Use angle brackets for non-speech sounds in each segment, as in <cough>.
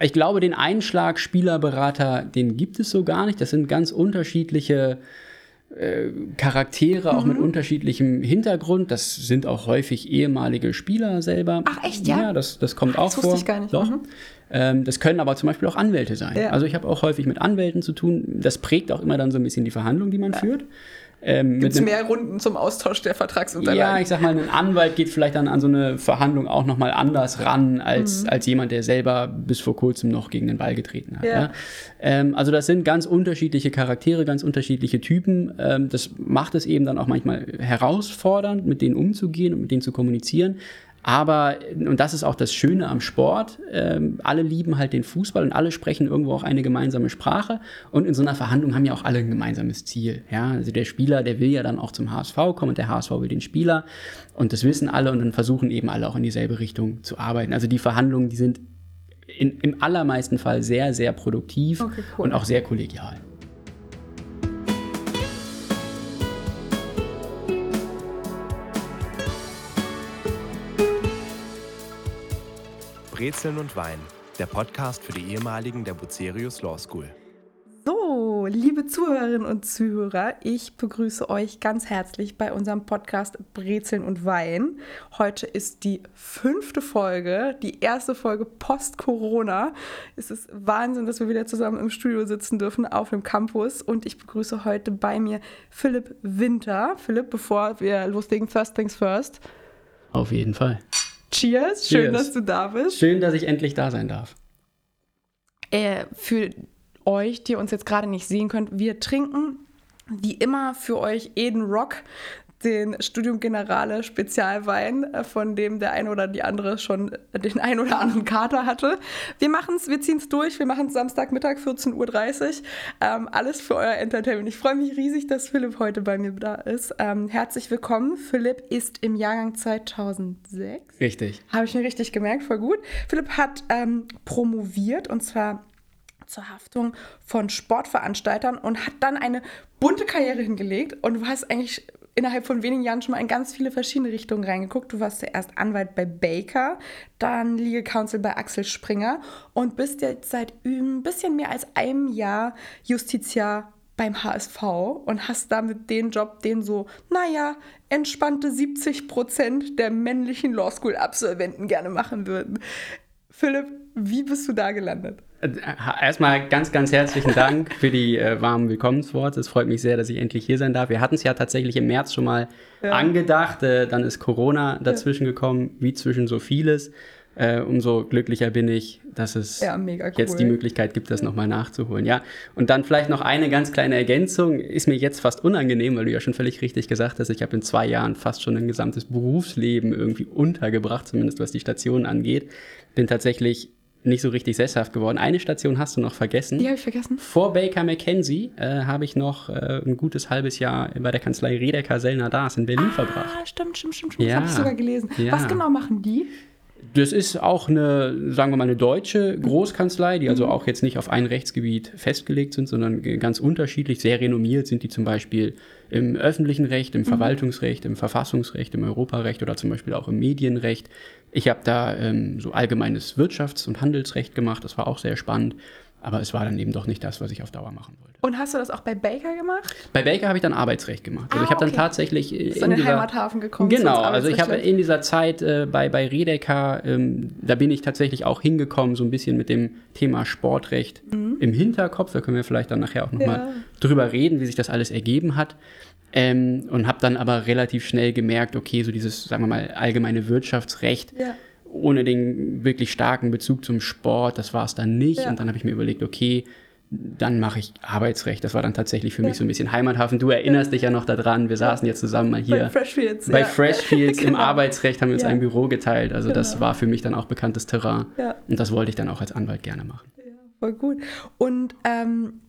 Ich glaube, den Einschlag Spielerberater, den gibt es so gar nicht. Das sind ganz unterschiedliche äh, Charaktere, auch mhm. mit unterschiedlichem Hintergrund. Das sind auch häufig ehemalige Spieler selber. Ach echt, ja? Ja, das, das kommt Ach, das auch vor. Ich gar nicht. Doch. Mhm. Ähm, das können aber zum Beispiel auch Anwälte sein. Ja. Also ich habe auch häufig mit Anwälten zu tun. Das prägt auch immer dann so ein bisschen die Verhandlung, die man ja. führt. Ähm, Gibt es mehr Runden zum Austausch der Vertragsunterlagen? Ja, ich sag mal, ein Anwalt geht vielleicht dann an so eine Verhandlung auch nochmal anders ran, als, mhm. als jemand, der selber bis vor kurzem noch gegen den Ball getreten hat. Ja. ja? Ähm, also das sind ganz unterschiedliche Charaktere, ganz unterschiedliche Typen. Ähm, das macht es eben dann auch manchmal herausfordernd, mit denen umzugehen und mit denen zu kommunizieren. Aber, und das ist auch das Schöne am Sport, ähm, alle lieben halt den Fußball und alle sprechen irgendwo auch eine gemeinsame Sprache. Und in so einer Verhandlung haben ja auch alle ein gemeinsames Ziel. Ja? Also der Spieler, der will ja dann auch zum HSV kommen und der HSV will den Spieler. Und das wissen alle und dann versuchen eben alle auch in dieselbe Richtung zu arbeiten. Also die Verhandlungen, die sind in, im allermeisten Fall sehr, sehr produktiv okay, cool. und auch sehr kollegial. Brezeln und Wein, der Podcast für die ehemaligen der Bucerius Law School. So, liebe Zuhörerinnen und Zuhörer, ich begrüße euch ganz herzlich bei unserem Podcast Brezeln und Wein. Heute ist die fünfte Folge, die erste Folge post-Corona. Es ist Wahnsinn, dass wir wieder zusammen im Studio sitzen dürfen auf dem Campus. Und ich begrüße heute bei mir Philipp Winter. Philipp, bevor wir loslegen, First Things First. Auf jeden Fall. Cheers, schön, Cheers. dass du da bist. Schön, dass ich endlich da sein darf. Äh, für euch, die uns jetzt gerade nicht sehen könnt, wir trinken wie immer für euch Eden Rock den Studium Generale Spezialwein, äh, von dem der eine oder die andere schon den ein oder anderen Kater hatte. Wir machen es, wir ziehen es durch. Wir machen es Samstagmittag 14.30 Uhr. Ähm, alles für euer Entertainment. Ich freue mich riesig, dass Philipp heute bei mir da ist. Ähm, herzlich willkommen. Philipp ist im Jahrgang 2006. Richtig. Habe ich mir richtig gemerkt, voll gut. Philipp hat ähm, promoviert und zwar zur Haftung von Sportveranstaltern und hat dann eine bunte Karriere hingelegt. Und du hast eigentlich innerhalb von wenigen Jahren schon mal in ganz viele verschiedene Richtungen reingeguckt. Du warst zuerst Anwalt bei Baker, dann Legal Counsel bei Axel Springer und bist jetzt seit ein bisschen mehr als einem Jahr Justiziar beim HSV und hast damit den Job, den so, naja, entspannte 70 Prozent der männlichen Law School-Absolventen gerne machen würden. Philipp, wie bist du da gelandet? Äh, erstmal ganz, ganz herzlichen Dank für die äh, warmen Willkommensworte. Es freut mich sehr, dass ich endlich hier sein darf. Wir hatten es ja tatsächlich im März schon mal ja. angedacht. Äh, dann ist Corona dazwischen ja. gekommen, wie zwischen so vieles. Äh, umso glücklicher bin ich, dass es ja, cool. jetzt die Möglichkeit gibt, das nochmal nachzuholen. Ja, und dann vielleicht noch eine ganz kleine Ergänzung. Ist mir jetzt fast unangenehm, weil du ja schon völlig richtig gesagt hast, ich habe in zwei Jahren fast schon ein gesamtes Berufsleben irgendwie untergebracht, zumindest was die Stationen angeht. Bin tatsächlich nicht so richtig sesshaft geworden. Eine Station hast du noch vergessen. Die habe ich vergessen. Vor Baker McKenzie äh, habe ich noch äh, ein gutes halbes Jahr bei der Kanzlei Redeker Sellner Dars in Berlin ah, verbracht. Stimmt, stimmt, stimmt. stimmt. Ja. Das habe ich sogar gelesen. Ja. Was genau machen die? Das ist auch eine, sagen wir mal, eine deutsche Großkanzlei, die also mhm. auch jetzt nicht auf ein Rechtsgebiet festgelegt sind, sondern ganz unterschiedlich. Sehr renommiert sind die zum Beispiel im öffentlichen Recht, im mhm. Verwaltungsrecht, im Verfassungsrecht, im Europarecht oder zum Beispiel auch im Medienrecht. Ich habe da ähm, so allgemeines Wirtschafts- und Handelsrecht gemacht, das war auch sehr spannend. Aber es war dann eben doch nicht das, was ich auf Dauer machen wollte. Und hast du das auch bei Baker gemacht? Bei Baker habe ich dann Arbeitsrecht gemacht. Also ah, ich habe okay. dann tatsächlich in, in den Heimathafen gekommen. Genau, also ich habe in dieser Zeit äh, bei, bei Redeker, ähm, da bin ich tatsächlich auch hingekommen, so ein bisschen mit dem Thema Sportrecht mhm. im Hinterkopf. Da können wir vielleicht dann nachher auch nochmal ja. drüber reden, wie sich das alles ergeben hat. Ähm, und habe dann aber relativ schnell gemerkt, okay, so dieses, sagen wir mal, allgemeine Wirtschaftsrecht. Ja ohne den wirklich starken Bezug zum Sport, das war es dann nicht. Ja. Und dann habe ich mir überlegt, okay, dann mache ich Arbeitsrecht. Das war dann tatsächlich für ja. mich so ein bisschen Heimathafen. Du erinnerst dich ja noch daran, wir saßen jetzt zusammen mal hier bei Freshfields, <laughs> bei. Freshfields genau. im Arbeitsrecht, haben wir uns ein Büro geteilt. Also genau. das war für mich dann auch bekanntes Terrain. Und das wollte ich dann auch als Anwalt gerne machen. Ja, voll gut. Und ähm,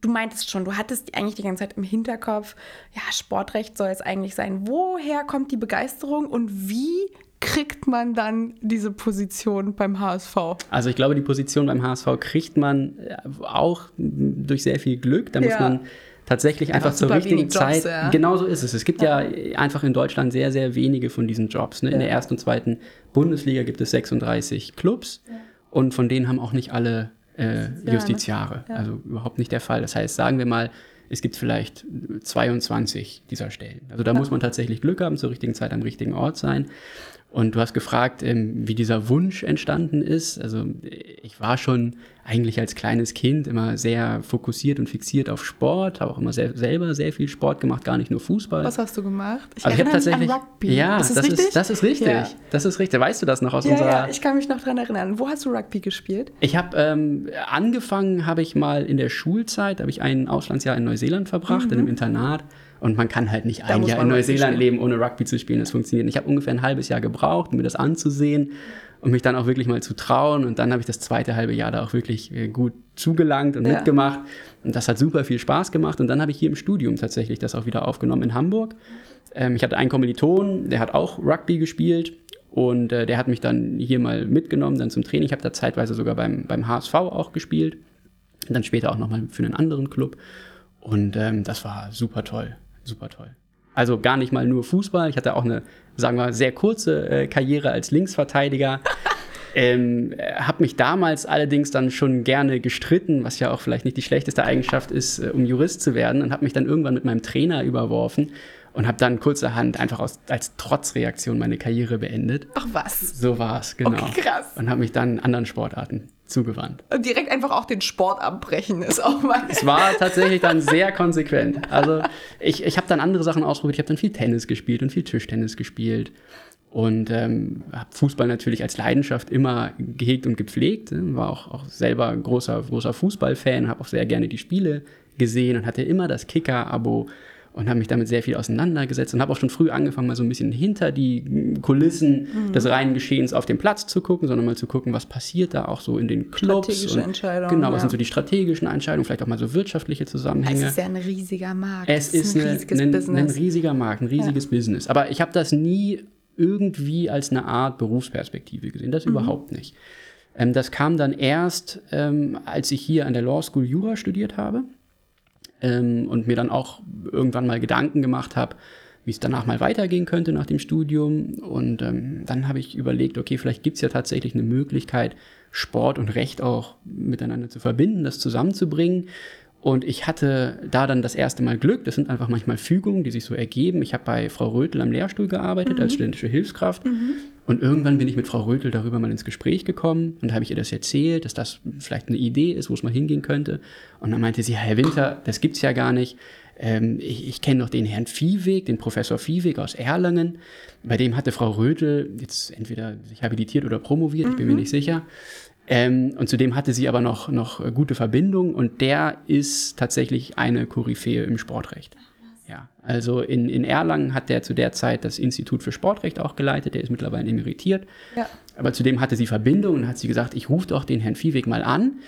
du meintest schon, du hattest eigentlich die ganze Zeit im Hinterkopf, ja, Sportrecht soll es eigentlich sein. Woher kommt die Begeisterung und wie kriegt man dann diese Position beim HSV? Also ich glaube, die Position beim HSV kriegt man äh, auch durch sehr viel Glück. Da muss ja. man tatsächlich einfach, einfach zur richtigen Zeit. ja. Genau so ist es. Es gibt ja. ja. einfach in Deutschland sehr, sehr wenige von diesen Jobs. Ne? In der ersten und zweiten Bundesliga gibt es 36 Clubs. und von denen haben auch nicht alle äh, Justiziare. Ja. Also überhaupt nicht der Fall. Das heißt, sagen wir mal, es gibt vielleicht 22 dieser Stellen. Also da ja. muss man tatsächlich Glück haben, zur richtigen Zeit am richtigen Ort sein. Und du hast gefragt, ähm, wie dieser Wunsch entstanden ist. Also ich war schon eigentlich als kleines Kind immer sehr fokussiert und fixiert auf Sport, habe auch immer sehr, selber sehr viel Sport gemacht, gar nicht nur Fußball. Was hast du gemacht? Ich also ich habe tatsächlich Rugby. Ja, ist das, das ist das ist richtig. Ja. Das ist richtig. Weißt du das noch aus ja, unserer? Ja, ich kann mich noch dran erinnern. Wo hast du Rugby gespielt? Ich habe ähm, angefangen, habe ich mal in der Schulzeit, habe ich ein Auslandsjahr in Neuseeland verbracht mhm. in einem Internat. Und man kann halt nicht ein Jahr in Neuseeland leben, ohne Rugby zu spielen. Das funktioniert. Ich habe ungefähr ein halbes Jahr gebraucht, um mir das anzusehen und mich dann auch wirklich mal zu trauen. Und dann habe ich das zweite halbe Jahr da auch wirklich äh, gut zugelangt und ja. mitgemacht. Und das hat super viel Spaß gemacht. Und dann habe ich hier im Studium tatsächlich das auch wieder aufgenommen in Hamburg. Ähm, ich hatte einen Kommiliton, der hat auch Rugby gespielt. Und äh, der hat mich dann hier mal mitgenommen, dann zum Training. Ich habe da zeitweise sogar beim, beim HSV auch gespielt. Und dann später auch nochmal für einen anderen Club. Und ähm, das war super toll super toll. Also gar nicht mal nur Fußball. Ich hatte auch eine, sagen wir, sehr kurze äh, Karriere als Linksverteidiger. <laughs> Ähm, habe mich damals allerdings dann schon gerne gestritten, was ja auch vielleicht nicht die schlechteste Eigenschaft ist, äh, um Jurist zu werden, und habe mich dann irgendwann mit meinem Trainer überworfen und habe dann kurzerhand einfach aus, als Trotzreaktion meine Karriere beendet. Ach was? So war es, genau. Okay, krass. Und habe mich dann anderen Sportarten zugewandt. Und direkt einfach auch den Sport abbrechen ist auch mal. Es war <laughs> tatsächlich dann sehr konsequent. Also ich, ich habe dann andere Sachen ausprobiert. Ich habe dann viel Tennis gespielt und viel Tischtennis gespielt. Und ähm, habe Fußball natürlich als Leidenschaft immer gehegt und gepflegt. War auch, auch selber großer, großer Fußballfan, habe auch sehr gerne die Spiele gesehen und hatte immer das Kicker-Abo und habe mich damit sehr viel auseinandergesetzt und habe auch schon früh angefangen, mal so ein bisschen hinter die Kulissen mhm. des reinen Geschehens auf dem Platz zu gucken, sondern mal zu gucken, was passiert da auch so in den Clubs. Strategische Entscheidungen. Genau, was ja. sind so die strategischen Entscheidungen, vielleicht auch mal so wirtschaftliche Zusammenhänge. Es ist ja ein riesiger Markt. Es ist, ein, riesiges eine, Business. ein riesiger Markt, ein riesiges ja. Business. Aber ich habe das nie irgendwie als eine Art Berufsperspektive gesehen, das mhm. überhaupt nicht. Ähm, das kam dann erst, ähm, als ich hier an der Law School Jura studiert habe ähm, und mir dann auch irgendwann mal Gedanken gemacht habe, wie es danach mal weitergehen könnte nach dem Studium. Und ähm, dann habe ich überlegt, okay, vielleicht gibt es ja tatsächlich eine Möglichkeit, Sport und Recht auch miteinander zu verbinden, das zusammenzubringen. Und ich hatte da dann das erste Mal Glück. Das sind einfach manchmal Fügungen, die sich so ergeben. Ich habe bei Frau Rötel am Lehrstuhl gearbeitet mhm. als studentische Hilfskraft. Mhm. Und irgendwann bin ich mit Frau Rötel darüber mal ins Gespräch gekommen und habe ich ihr das erzählt, dass das vielleicht eine Idee ist, wo es mal hingehen könnte. Und dann meinte sie, Herr Winter, das gibt's ja gar nicht. Ähm, ich ich kenne noch den Herrn Viehweg, den Professor Viehweg aus Erlangen. Bei dem hatte Frau Rötel jetzt entweder sich habilitiert oder promoviert, mhm. ich bin mir mhm. nicht sicher. Ähm, und zudem hatte sie aber noch, noch gute Verbindungen und der ist tatsächlich eine Koryphäe im Sportrecht. Ja, also in, in Erlangen hat der zu der Zeit das Institut für Sportrecht auch geleitet, der ist mittlerweile emeritiert. Ja. Aber zudem hatte sie Verbindungen und hat sie gesagt, ich rufe doch den Herrn Viehweg mal an.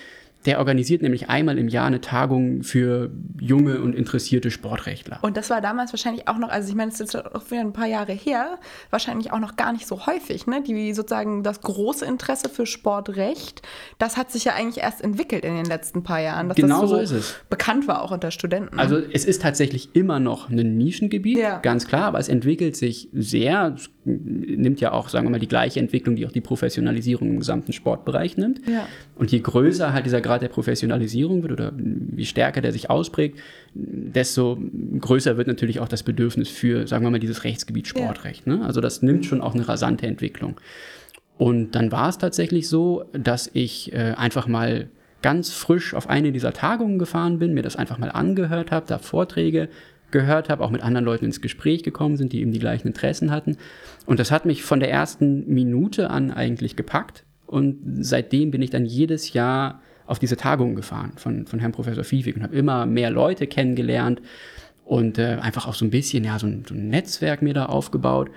Der organisiert nämlich einmal im Jahr eine Tagung für junge und interessierte Sportrechtler. Und das war damals wahrscheinlich auch noch, also ich meine, es ist jetzt auch wieder ein paar Jahre her, wahrscheinlich auch noch gar nicht so häufig, ne? Die sozusagen das große Interesse für Sportrecht, das hat sich ja eigentlich erst entwickelt in den letzten paar Jahren. Dass genau das so, so ist es. Bekannt war auch unter Studenten. Also es ist tatsächlich immer noch ein Nischengebiet, ja. ganz klar, aber es entwickelt sich sehr, es nimmt ja auch, sagen wir mal, die gleiche Entwicklung, die auch die Professionalisierung im gesamten Sportbereich nimmt. Ja. Und je größer halt dieser Grad der Professionalisierung wird oder wie stärker der sich ausprägt, desto größer wird natürlich auch das Bedürfnis für, sagen wir mal, dieses Rechtsgebiet Sportrecht. Ja. Ne? Also das nimmt schon auch eine rasante Entwicklung. Und dann war es tatsächlich so, dass ich äh, einfach mal ganz frisch auf eine dieser Tagungen gefahren bin, mir das einfach mal angehört habe, da Vorträge gehört habe, auch mit anderen Leuten ins Gespräch gekommen sind, die eben die gleichen Interessen hatten. Und das hat mich von der ersten Minute an eigentlich gepackt. Und seitdem bin ich dann jedes Jahr auf diese Tagungen gefahren von, von Herrn Professor Fiefig und habe immer mehr Leute kennengelernt und äh, einfach auch so ein bisschen ja, so ein, so ein Netzwerk mir da aufgebaut.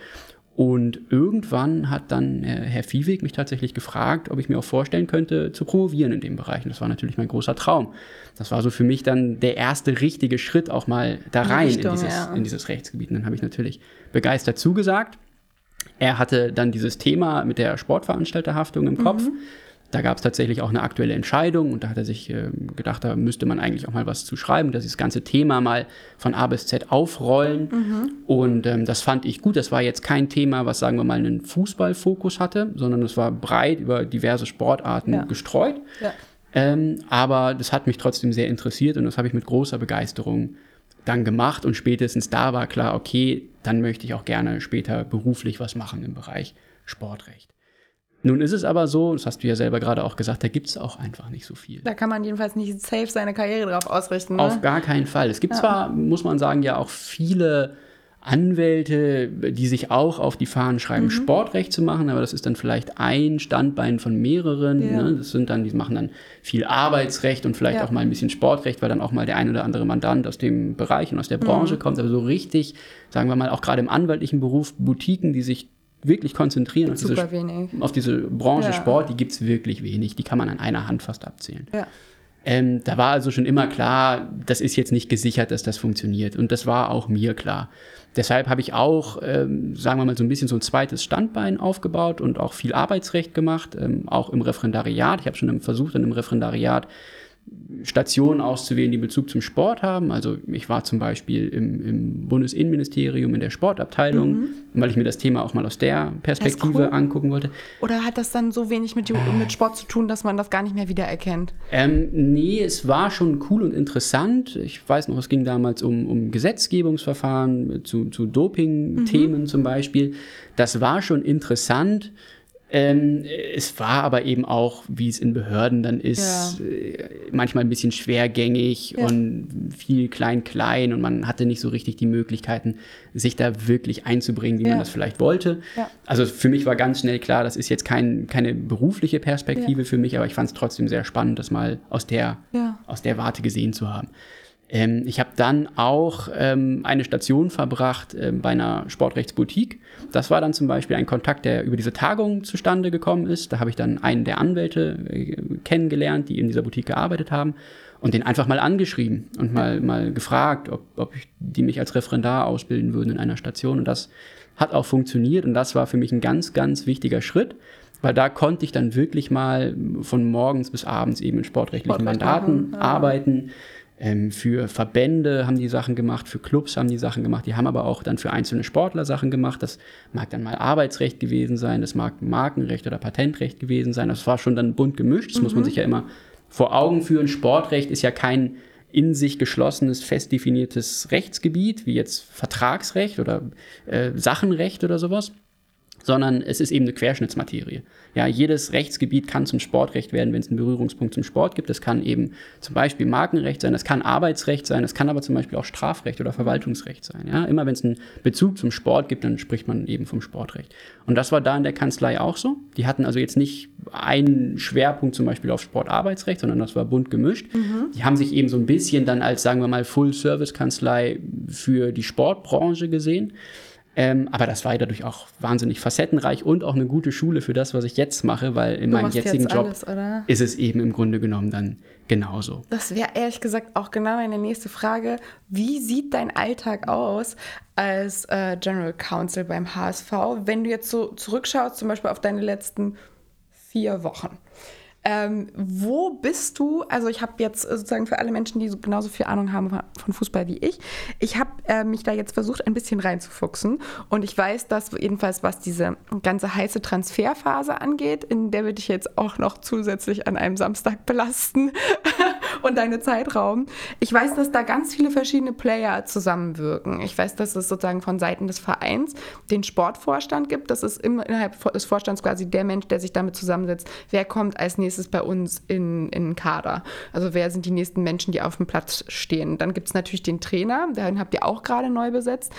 Und irgendwann hat dann äh, Herr Viehweg mich tatsächlich gefragt, ob ich mir auch vorstellen könnte, zu promovieren in dem Bereich. Und das war natürlich mein großer Traum. Das war so für mich dann der erste richtige Schritt auch mal da rein in, Richtung, in, dieses, ja. in dieses Rechtsgebiet. Und dann habe ich natürlich begeistert zugesagt. Er hatte dann dieses Thema mit der Sportveranstalterhaftung im Kopf. Mhm Da gab es tatsächlich auch eine aktuelle Entscheidung und da hat er sich äh, gedacht, da müsste man eigentlich auch mal was zu schreiben, dass das ganze Thema mal von A bis Z aufrollen. Mhm. Und ähm, das fand ich gut. Das war jetzt kein Thema, was sagen wir mal einen Fußballfokus hatte, sondern es war breit über diverse Sportarten ja. gestreut. Ja. Ähm, aber das hat mich trotzdem sehr interessiert und das habe ich mit großer Begeisterung dann gemacht und spätestens da war klar, okay, dann möchte ich auch gerne später beruflich was machen im Bereich Sportrecht. Nun ist es aber so, das hast du ja selber gerade auch gesagt, da gibt es auch einfach nicht so viel. Da kann man jedenfalls nicht safe seine Karriere drauf ausrichten. Ne? Auf gar keinen Fall. Es gibt ja. zwar, muss man sagen, ja auch viele Anwälte, die sich auch auf die Fahnen schreiben, mhm. Sportrecht zu machen, aber das ist dann vielleicht ein Standbein von mehreren. Ja. Ne? Das sind dann, die machen dann viel Arbeitsrecht und vielleicht ja. auch mal ein bisschen Sportrecht, weil dann auch mal der ein oder andere Mandant aus dem Bereich und aus der Branche mhm. kommt. Aber so richtig, sagen wir mal, auch gerade im anwaltlichen Beruf, Boutiquen, die sich wirklich konzentrieren auf diese, auf diese, Branche ja. Sport, die gibt es wirklich wenig. Die kann man an einer Hand fast abzählen. Ja. Ähm, da war also schon immer klar, das ist jetzt nicht gesichert, dass das funktioniert. Und das war auch mir klar. Deshalb habe ich auch, ähm, sagen wir mal, so ein bisschen so ein zweites Standbein aufgebaut und auch viel Arbeitsrecht gemacht, ähm, auch im Referendariat. Ich habe schon versucht, dann im Referendariat Stationen auszuwählen, die Bezug zum Sport haben. Also ich war zum Beispiel im, im Bundesinnenministerium in der Sportabteilung, mhm. weil ich mir das Thema auch mal aus der Perspektive cool. angucken wollte. Oder hat das dann so wenig mit, mit Sport zu tun, dass man das gar nicht mehr wiedererkennt? Ähm, nee, es war schon cool und interessant. Ich weiß noch, es ging damals um, um Gesetzgebungsverfahren, zu, zu Doping-Themen mhm. zum Beispiel. Das war schon interessant. Ähm, es war aber eben auch, wie es in Behörden dann ist, ja. äh, manchmal ein bisschen schwergängig ja. und viel klein-klein und man hatte nicht so richtig die Möglichkeiten, sich da wirklich einzubringen, wie ja. man das vielleicht wollte. Also für mich war ganz schnell klar, das ist jetzt kein, keine berufliche Perspektive für mich, aber ich fand es trotzdem sehr spannend, das mal aus der, aus der Warte gesehen zu haben. Ähm, ich habe dann auch ähm, eine Station verbracht äh, bei einer Sportrechtsboutique. Das war dann zum Beispiel ein Kontakt, der über diese Tagung zustande gekommen ist. Da habe ich dann einen der Anwälte äh, kennengelernt, die in dieser Boutique gearbeitet haben und den einfach mal angeschrieben und mal, mal gefragt, ob, ob die mich als Referendar ausbilden würden in einer Station. Und das hat auch funktioniert und das war für mich ein ganz, ganz wichtiger Schritt, weil da konnte ich dann wirklich mal von morgens bis abends eben in sportrechtlichen Sportrecht Mandaten machen, arbeiten ähm, für Verbände haben die Sachen gemacht, für Clubs haben die Sachen gemacht, die haben aber auch dann für einzelne Sportler Sachen gemacht. Das mag dann mal Arbeitsrecht gewesen sein, das mag Markenrecht oder Patentrecht gewesen sein. Das war schon dann bunt gemischt, das mhm. muss man mhm. sich ja immer vor Augen führen. Sportrecht ist ja kein in sich geschlossenes, fest definiertes Rechtsgebiet, wie jetzt Vertragsrecht oder äh, Sachenrecht oder sowas, sondern es ist eben eine Querschnittsmaterie. Ja, jedes Rechtsgebiet kann zum Sportrecht werden, wenn es einen Berührungspunkt zum Sport gibt. Das kann eben zum Beispiel Markenrecht sein, das kann Arbeitsrecht sein, das kann aber zum Beispiel auch Strafrecht oder Verwaltungsrecht sein. Ja, immer wenn es einen Bezug zum Sport gibt, dann spricht man eben vom Sportrecht. Und das war da in der Kanzlei auch so. Die hatten also jetzt nicht einen Schwerpunkt zum Beispiel auf Sportarbeitsrecht, sondern das war bunt gemischt. Mhm. Die haben sich eben so ein bisschen dann als, sagen wir mal, Full-Service-Kanzlei für die Sportbranche gesehen. Ähm, aber das war dadurch auch wahnsinnig facettenreich und auch eine gute Schule für das, was ich jetzt mache, weil in du meinem jetzigen Job alles, ist es eben im Grunde genommen dann genauso. Das wäre ehrlich gesagt auch genau meine nächste Frage. Wie sieht dein Alltag aus als äh, General Counsel beim HSV, wenn du jetzt so zurückschaust, zum Beispiel auf deine letzten vier Wochen? Ähm, wo bist du? Also ich habe jetzt sozusagen für alle Menschen, die so genauso viel Ahnung haben von Fußball wie ich, ich habe äh, mich da jetzt versucht, ein bisschen reinzufuchsen. Und ich weiß, dass jedenfalls, was diese ganze heiße Transferphase angeht, in der würde ich jetzt auch noch zusätzlich an einem Samstag belasten <laughs> und deine Zeitraum. Ich weiß, dass da ganz viele verschiedene Player zusammenwirken. Ich weiß, dass es sozusagen von Seiten des Vereins den Sportvorstand gibt. Das ist innerhalb des Vorstands quasi der Mensch, der sich damit zusammensetzt. Wer kommt als nächstes bei uns in, in Kader? Also wer sind die nächsten Menschen, die auf dem Platz stehen? Dann gibt es natürlich den Trainer, den habt ihr auch gerade neu besetzt.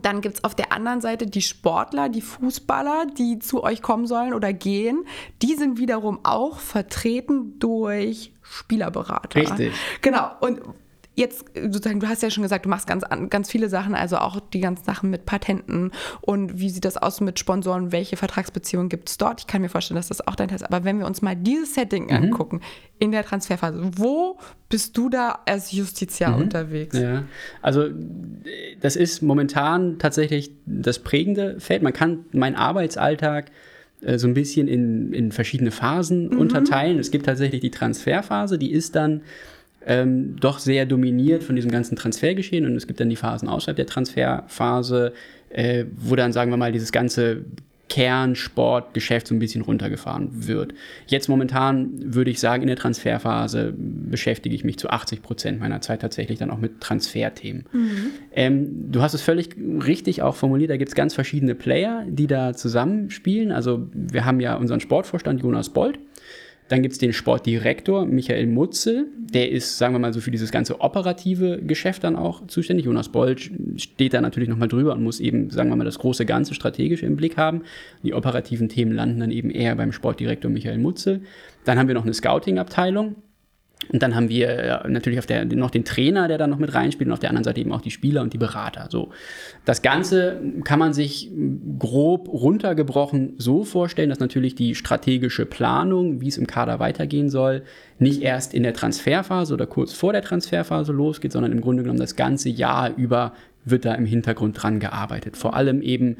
Dann gibt es auf der anderen Seite die Sportler, die Fußballer, die zu euch kommen sollen oder gehen. Die sind wiederum auch vertreten durch Spielerberater. Richtig. Genau. Und jetzt sozusagen, du hast ja schon gesagt, du machst ganz, ganz viele Sachen, also auch die ganzen Sachen mit Patenten und wie sieht das aus mit Sponsoren, welche Vertragsbeziehungen gibt es dort? Ich kann mir vorstellen, dass das auch dein Teil ist. Aber wenn wir uns mal dieses Setting mhm. angucken, in der Transferphase, wo bist du da als Justiziar mhm. unterwegs? Ja, also das ist momentan tatsächlich das prägende Feld. Man kann meinen Arbeitsalltag äh, so ein bisschen in, in verschiedene Phasen mhm. unterteilen. Es gibt tatsächlich die Transferphase, die ist dann ähm, doch sehr dominiert von diesem ganzen Transfergeschehen und es gibt dann die Phasen außerhalb der Transferphase, äh, wo dann, sagen wir mal, dieses ganze Kernsportgeschäft so ein bisschen runtergefahren wird. Jetzt momentan würde ich sagen, in der Transferphase beschäftige ich mich zu 80 Prozent meiner Zeit tatsächlich dann auch mit Transferthemen. Mhm. Ähm, du hast es völlig richtig auch formuliert, da gibt es ganz verschiedene Player, die da zusammenspielen. Also wir haben ja unseren Sportvorstand Jonas Bold dann gibt es den Sportdirektor Michael Mutzel, der ist, sagen wir mal so, für dieses ganze operative Geschäft dann auch zuständig. Jonas Bold steht da natürlich nochmal drüber und muss eben, sagen wir mal, das große Ganze strategisch im Blick haben. Die operativen Themen landen dann eben eher beim Sportdirektor Michael Mutzel. Dann haben wir noch eine Scouting-Abteilung. Und dann haben wir äh, natürlich auf der, noch den Trainer, der da noch mit reinspielt und auf der anderen Seite eben auch die Spieler und die Berater. So. Das Ganze kann man sich grob runtergebrochen so vorstellen, dass natürlich die strategische Planung, wie es im Kader weitergehen soll, nicht erst in der Transferphase oder kurz vor der Transferphase losgeht, sondern im Grunde genommen das ganze Jahr über wird da im Hintergrund dran gearbeitet. Vor allem eben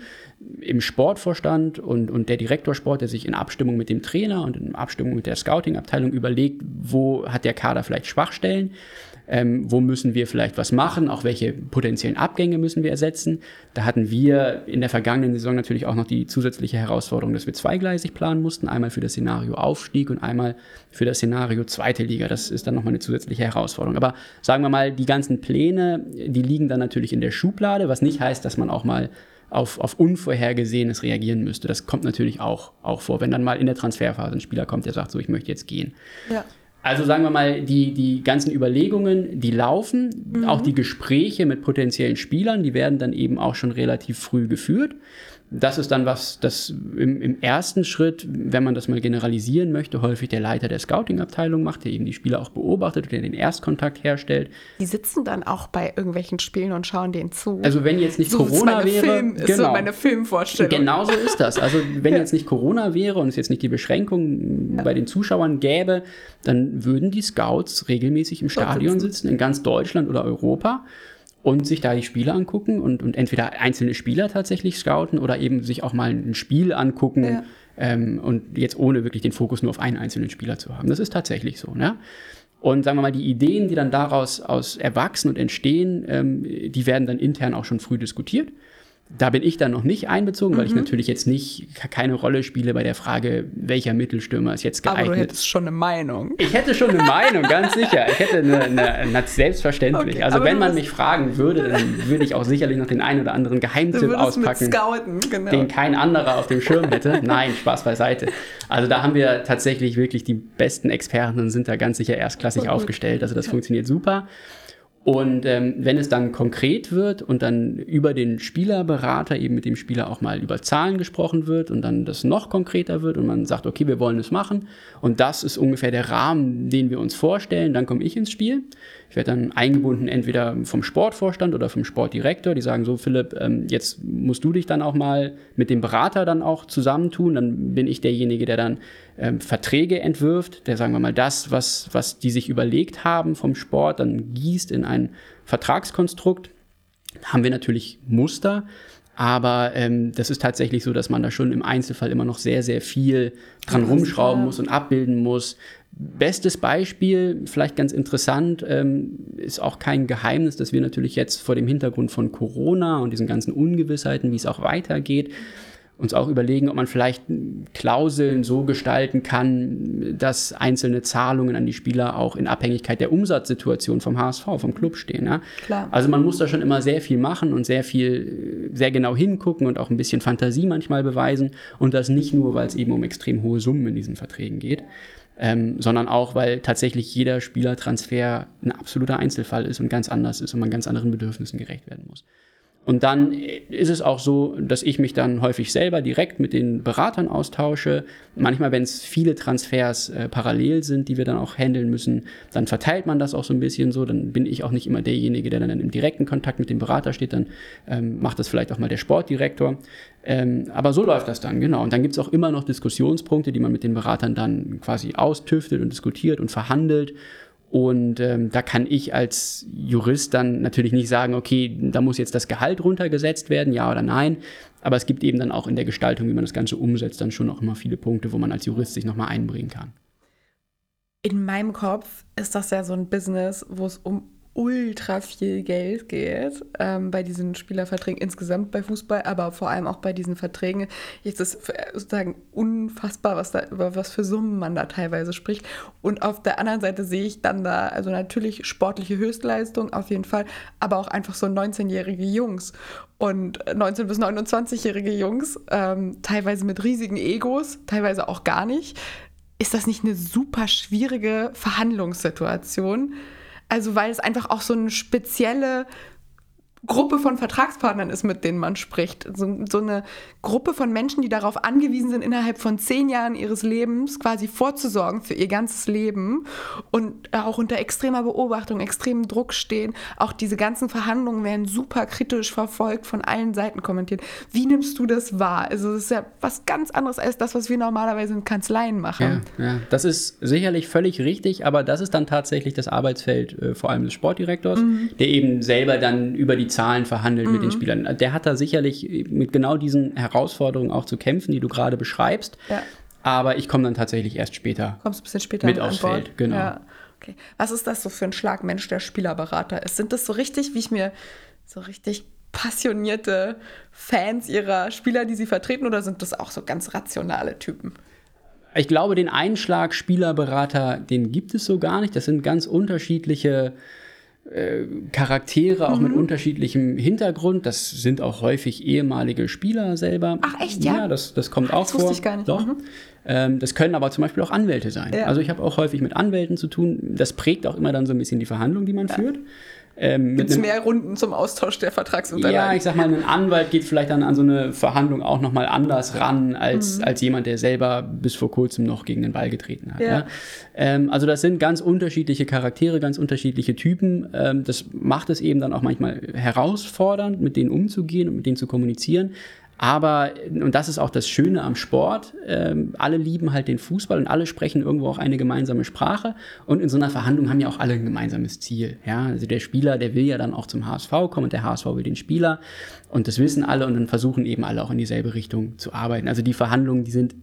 im Sportvorstand und, und der Direktorsport, der sich in Abstimmung mit dem Trainer und in Abstimmung mit der Scouting-Abteilung überlegt, wo hat der Kader vielleicht Schwachstellen ähm, wo müssen wir vielleicht was machen, auch welche potenziellen Abgänge müssen wir ersetzen. Da hatten wir in der vergangenen Saison natürlich auch noch die zusätzliche Herausforderung, dass wir zweigleisig planen mussten, einmal für das Szenario Aufstieg und einmal für das Szenario zweite Liga. Das ist dann nochmal eine zusätzliche Herausforderung. Aber sagen wir mal, die ganzen Pläne, die liegen dann natürlich in der Schublade, was nicht heißt, dass man auch mal auf, auf Unvorhergesehenes reagieren müsste. Das kommt natürlich auch, auch vor, wenn dann mal in der Transferphase ein Spieler kommt, der sagt, so, ich möchte jetzt gehen. Ja. Also sagen wir mal, die, die ganzen Überlegungen, die laufen, mhm. auch die Gespräche mit potenziellen Spielern, die werden dann eben auch schon relativ früh geführt das ist dann was, das im, im, ersten Schritt, wenn man das mal generalisieren möchte, häufig der Leiter der Scouting-Abteilung macht, der eben die Spieler auch beobachtet und der den Erstkontakt herstellt. Die sitzen dann auch bei irgendwelchen Spielen und schauen denen zu. Also wenn jetzt nicht so Corona wäre, Film, genau, ist so meine Filmvorstellung. Genau so ist das. Also wenn jetzt nicht Corona wäre und es jetzt nicht die Beschränkungen ja. bei den Zuschauern gäbe, dann würden die Scouts regelmäßig im Stadion sitzen in ganz Deutschland oder Europa und sich da die Spiele angucken und, und entweder einzelne Spieler tatsächlich scouten oder eben sich auch mal ein Spiel angucken ja. ähm, und jetzt ohne wirklich den Fokus nur auf einen einzelnen Spieler zu haben. Das ist tatsächlich so. Ne? Und sagen wir mal, die Ideen, die dann daraus aus erwachsen und entstehen, ähm, die werden dann intern auch schon früh diskutiert. Da bin ich dann noch nicht einbezogen, weil mhm. ich natürlich jetzt nicht keine Rolle spiele bei der Frage, welcher Mittelstürmer ist jetzt geeignet. Aber du hättest schon eine Meinung. Ich hätte schon eine Meinung, ganz sicher. Ich hätte eine, eine, selbstverständlich. Okay, also wenn man mich fragen würde, dann würde ich auch sicherlich noch den einen oder anderen Geheimtipp auspacken, scouten, genau. den kein anderer auf dem Schirm hätte. Nein, Spaß beiseite. Also da haben wir tatsächlich wirklich die besten Experten und sind da ganz sicher erstklassig aufgestellt. Also das funktioniert super. Und ähm, wenn es dann konkret wird und dann über den Spielerberater eben mit dem Spieler auch mal über Zahlen gesprochen wird und dann das noch konkreter wird und man sagt, okay, wir wollen es machen und das ist ungefähr der Rahmen, den wir uns vorstellen, dann komme ich ins Spiel. Ich werde dann eingebunden entweder vom Sportvorstand oder vom Sportdirektor, die sagen so, Philipp, ähm, jetzt musst du dich dann auch mal mit dem Berater dann auch zusammentun. Dann bin ich derjenige, der dann ähm, Verträge entwirft, der sagen wir mal das, was, was die sich überlegt haben vom Sport, dann gießt in ein Vertragskonstrukt. Da haben wir natürlich Muster, aber ähm, das ist tatsächlich so, dass man da schon im Einzelfall immer noch sehr, sehr viel dran rumschrauben muss und abbilden muss. Bestes Beispiel, vielleicht ganz interessant, ähm, ist auch kein Geheimnis, dass wir natürlich jetzt vor dem Hintergrund von Corona und diesen ganzen Ungewissheiten, wie es auch weitergeht, uns auch überlegen, ob man vielleicht Klauseln so gestalten kann, dass einzelne Zahlungen an die Spieler auch in Abhängigkeit der Umsatzsituation vom HSV, vom Club stehen. Ja? Klar. Also man muss da schon immer sehr viel machen und sehr viel, sehr genau hingucken und auch ein bisschen Fantasie manchmal beweisen und das nicht nur, weil es eben um extrem hohe Summen in diesen Verträgen geht ähm, sondern auch, weil tatsächlich jeder Spielertransfer ein absoluter Einzelfall ist und ganz anders ist und man ganz anderen Bedürfnissen gerecht werden muss. Und dann ist es auch so, dass ich mich dann häufig selber direkt mit den Beratern austausche. Manchmal, wenn es viele Transfers äh, parallel sind, die wir dann auch handeln müssen, dann verteilt man das auch so ein bisschen so. Dann bin ich auch nicht immer derjenige, der dann im direkten Kontakt mit dem Berater steht. Dann ähm, macht das vielleicht auch mal der Sportdirektor. Ähm, aber so läuft das dann, genau. Und dann gibt es auch immer noch Diskussionspunkte, die man mit den Beratern dann quasi austüftet und diskutiert und verhandelt. Und ähm, da kann ich als Jurist dann natürlich nicht sagen, okay, da muss jetzt das Gehalt runtergesetzt werden, ja oder nein. Aber es gibt eben dann auch in der Gestaltung, wie man das Ganze umsetzt, dann schon auch immer viele Punkte, wo man als Jurist sich nochmal einbringen kann. In meinem Kopf ist das ja so ein Business, wo es um ultra viel Geld geht ähm, bei diesen Spielerverträgen insgesamt bei Fußball, aber vor allem auch bei diesen Verträgen. Jetzt ist sozusagen unfassbar, was da über was für Summen man da teilweise spricht. Und auf der anderen Seite sehe ich dann da also natürlich sportliche Höchstleistung auf jeden Fall, aber auch einfach so 19-jährige Jungs und 19 bis 29-jährige Jungs, ähm, teilweise mit riesigen Egos, teilweise auch gar nicht. Ist das nicht eine super schwierige Verhandlungssituation? Also weil es einfach auch so eine spezielle Gruppe von Vertragspartnern ist, mit denen man spricht. So, so, eine Gruppe von Menschen, die darauf angewiesen sind, innerhalb von zehn Jahren ihres Lebens quasi vorzusorgen für ihr ganzes Leben und auch unter extremer Beobachtung, extremem Druck stehen. Auch diese ganzen Verhandlungen werden super kritisch verfolgt, von allen Seiten kommentiert. Wie nimmst du das wahr? Also das ist ja was ganz anderes als das, was wir normalerweise in Kanzleien machen. Ja, ja. das ist sicherlich völlig richtig, aber das ist dann tatsächlich das Arbeitsfeld äh, vor allem des Sportdirektors, mhm. der eben selber dann über die Zahlen verhandelt mhm. mit den mhm. Spielern. Der hat da sicherlich mit genau diesen Herausforderungen auch zu kämpfen, die du gerade beschreibst. Ja. Aber ich komme dann tatsächlich erst später. Kommst ein bisschen später mit aufs Bord. Feld, genau. Ja. Okay. Was ist das so für ein Schlagmensch, der Spielerberater ist? Sind das so richtig, wie ich mir so richtig passionierte Fans ihrer Spieler, die sie vertreten, oder sind das auch so ganz rationale Typen? Ich glaube, den Einschlag Spielerberater, den gibt es so gar nicht. Das sind ganz unterschiedliche äh, Charaktere, auch mhm. mit unterschiedlichem Hintergrund. Das sind auch häufig ehemalige Spieler selber. Ach echt, ja? Ja, das, das kommt auch das vor. Wusste ich gar nicht. Doch. Mhm. Ähm, das können aber zum Beispiel auch Anwälte sein. Ja. Also ich habe auch häufig mit Anwälten zu tun. Das prägt auch immer dann so ein bisschen die Verhandlung, die man ja. führt. Ähm, Gibt es mehr Runden zum Austausch der Vertragsunterlagen? Ja, ich sag mal, ein Anwalt geht vielleicht dann an so eine Verhandlung auch nochmal anders ran, als, mhm. als jemand, der selber bis vor kurzem noch gegen den Ball getreten hat. Ja. ja? Ähm, also das sind ganz unterschiedliche Charaktere, ganz unterschiedliche Typen. Ähm, das macht es eben dann auch manchmal herausfordernd, mit denen umzugehen und mit denen zu kommunizieren. Aber, und das ist auch das Schöne am Sport, ähm, alle lieben halt den Fußball und alle sprechen irgendwo auch eine gemeinsame Sprache. Und in so einer Verhandlung haben ja auch alle ein gemeinsames Ziel. Ja? Also der Spieler, der will ja dann auch zum HSV kommen und der HSV will den Spieler. Und das wissen alle und dann versuchen eben alle auch in dieselbe Richtung zu arbeiten. Also die Verhandlungen, die sind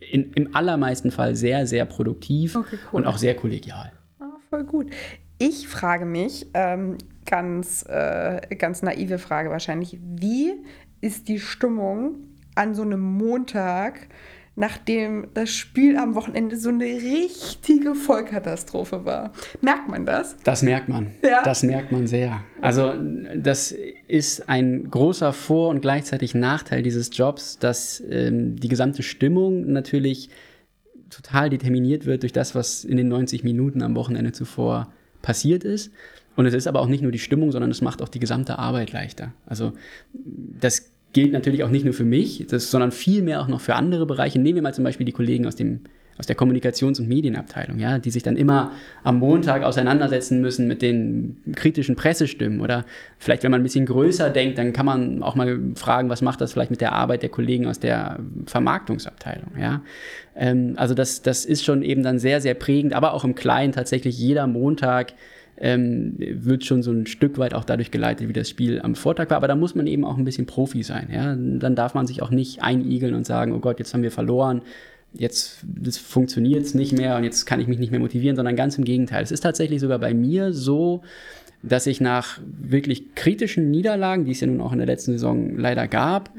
in, im allermeisten Fall sehr, sehr produktiv okay, cool. und auch sehr kollegial. Ah, voll gut. Ich frage mich, ähm, ganz, äh, ganz naive Frage wahrscheinlich, wie ist die Stimmung an so einem Montag, nachdem das Spiel am Wochenende so eine richtige Vollkatastrophe war. Merkt man das? Das merkt man. Ja. Das merkt man sehr. Also das ist ein großer Vor- und gleichzeitig Nachteil dieses Jobs, dass ähm, die gesamte Stimmung natürlich total determiniert wird durch das, was in den 90 Minuten am Wochenende zuvor passiert ist. Und es ist aber auch nicht nur die Stimmung, sondern es macht auch die gesamte Arbeit leichter. Also das gilt natürlich auch nicht nur für mich, das, sondern vielmehr auch noch für andere Bereiche. Nehmen wir mal zum Beispiel die Kollegen aus dem aus der Kommunikations- und Medienabteilung, ja, die sich dann immer am Montag auseinandersetzen müssen mit den kritischen Pressestimmen oder vielleicht, wenn man ein bisschen größer denkt, dann kann man auch mal fragen, was macht das vielleicht mit der Arbeit der Kollegen aus der Vermarktungsabteilung, ja. Ähm, also das, das ist schon eben dann sehr, sehr prägend, aber auch im Kleinen tatsächlich jeder Montag ähm, wird schon so ein Stück weit auch dadurch geleitet, wie das Spiel am Vortag war. Aber da muss man eben auch ein bisschen Profi sein. Ja? Dann darf man sich auch nicht einigeln und sagen, oh Gott, jetzt haben wir verloren, jetzt funktioniert nicht mehr und jetzt kann ich mich nicht mehr motivieren, sondern ganz im Gegenteil. Es ist tatsächlich sogar bei mir so, dass ich nach wirklich kritischen Niederlagen, die es ja nun auch in der letzten Saison leider gab,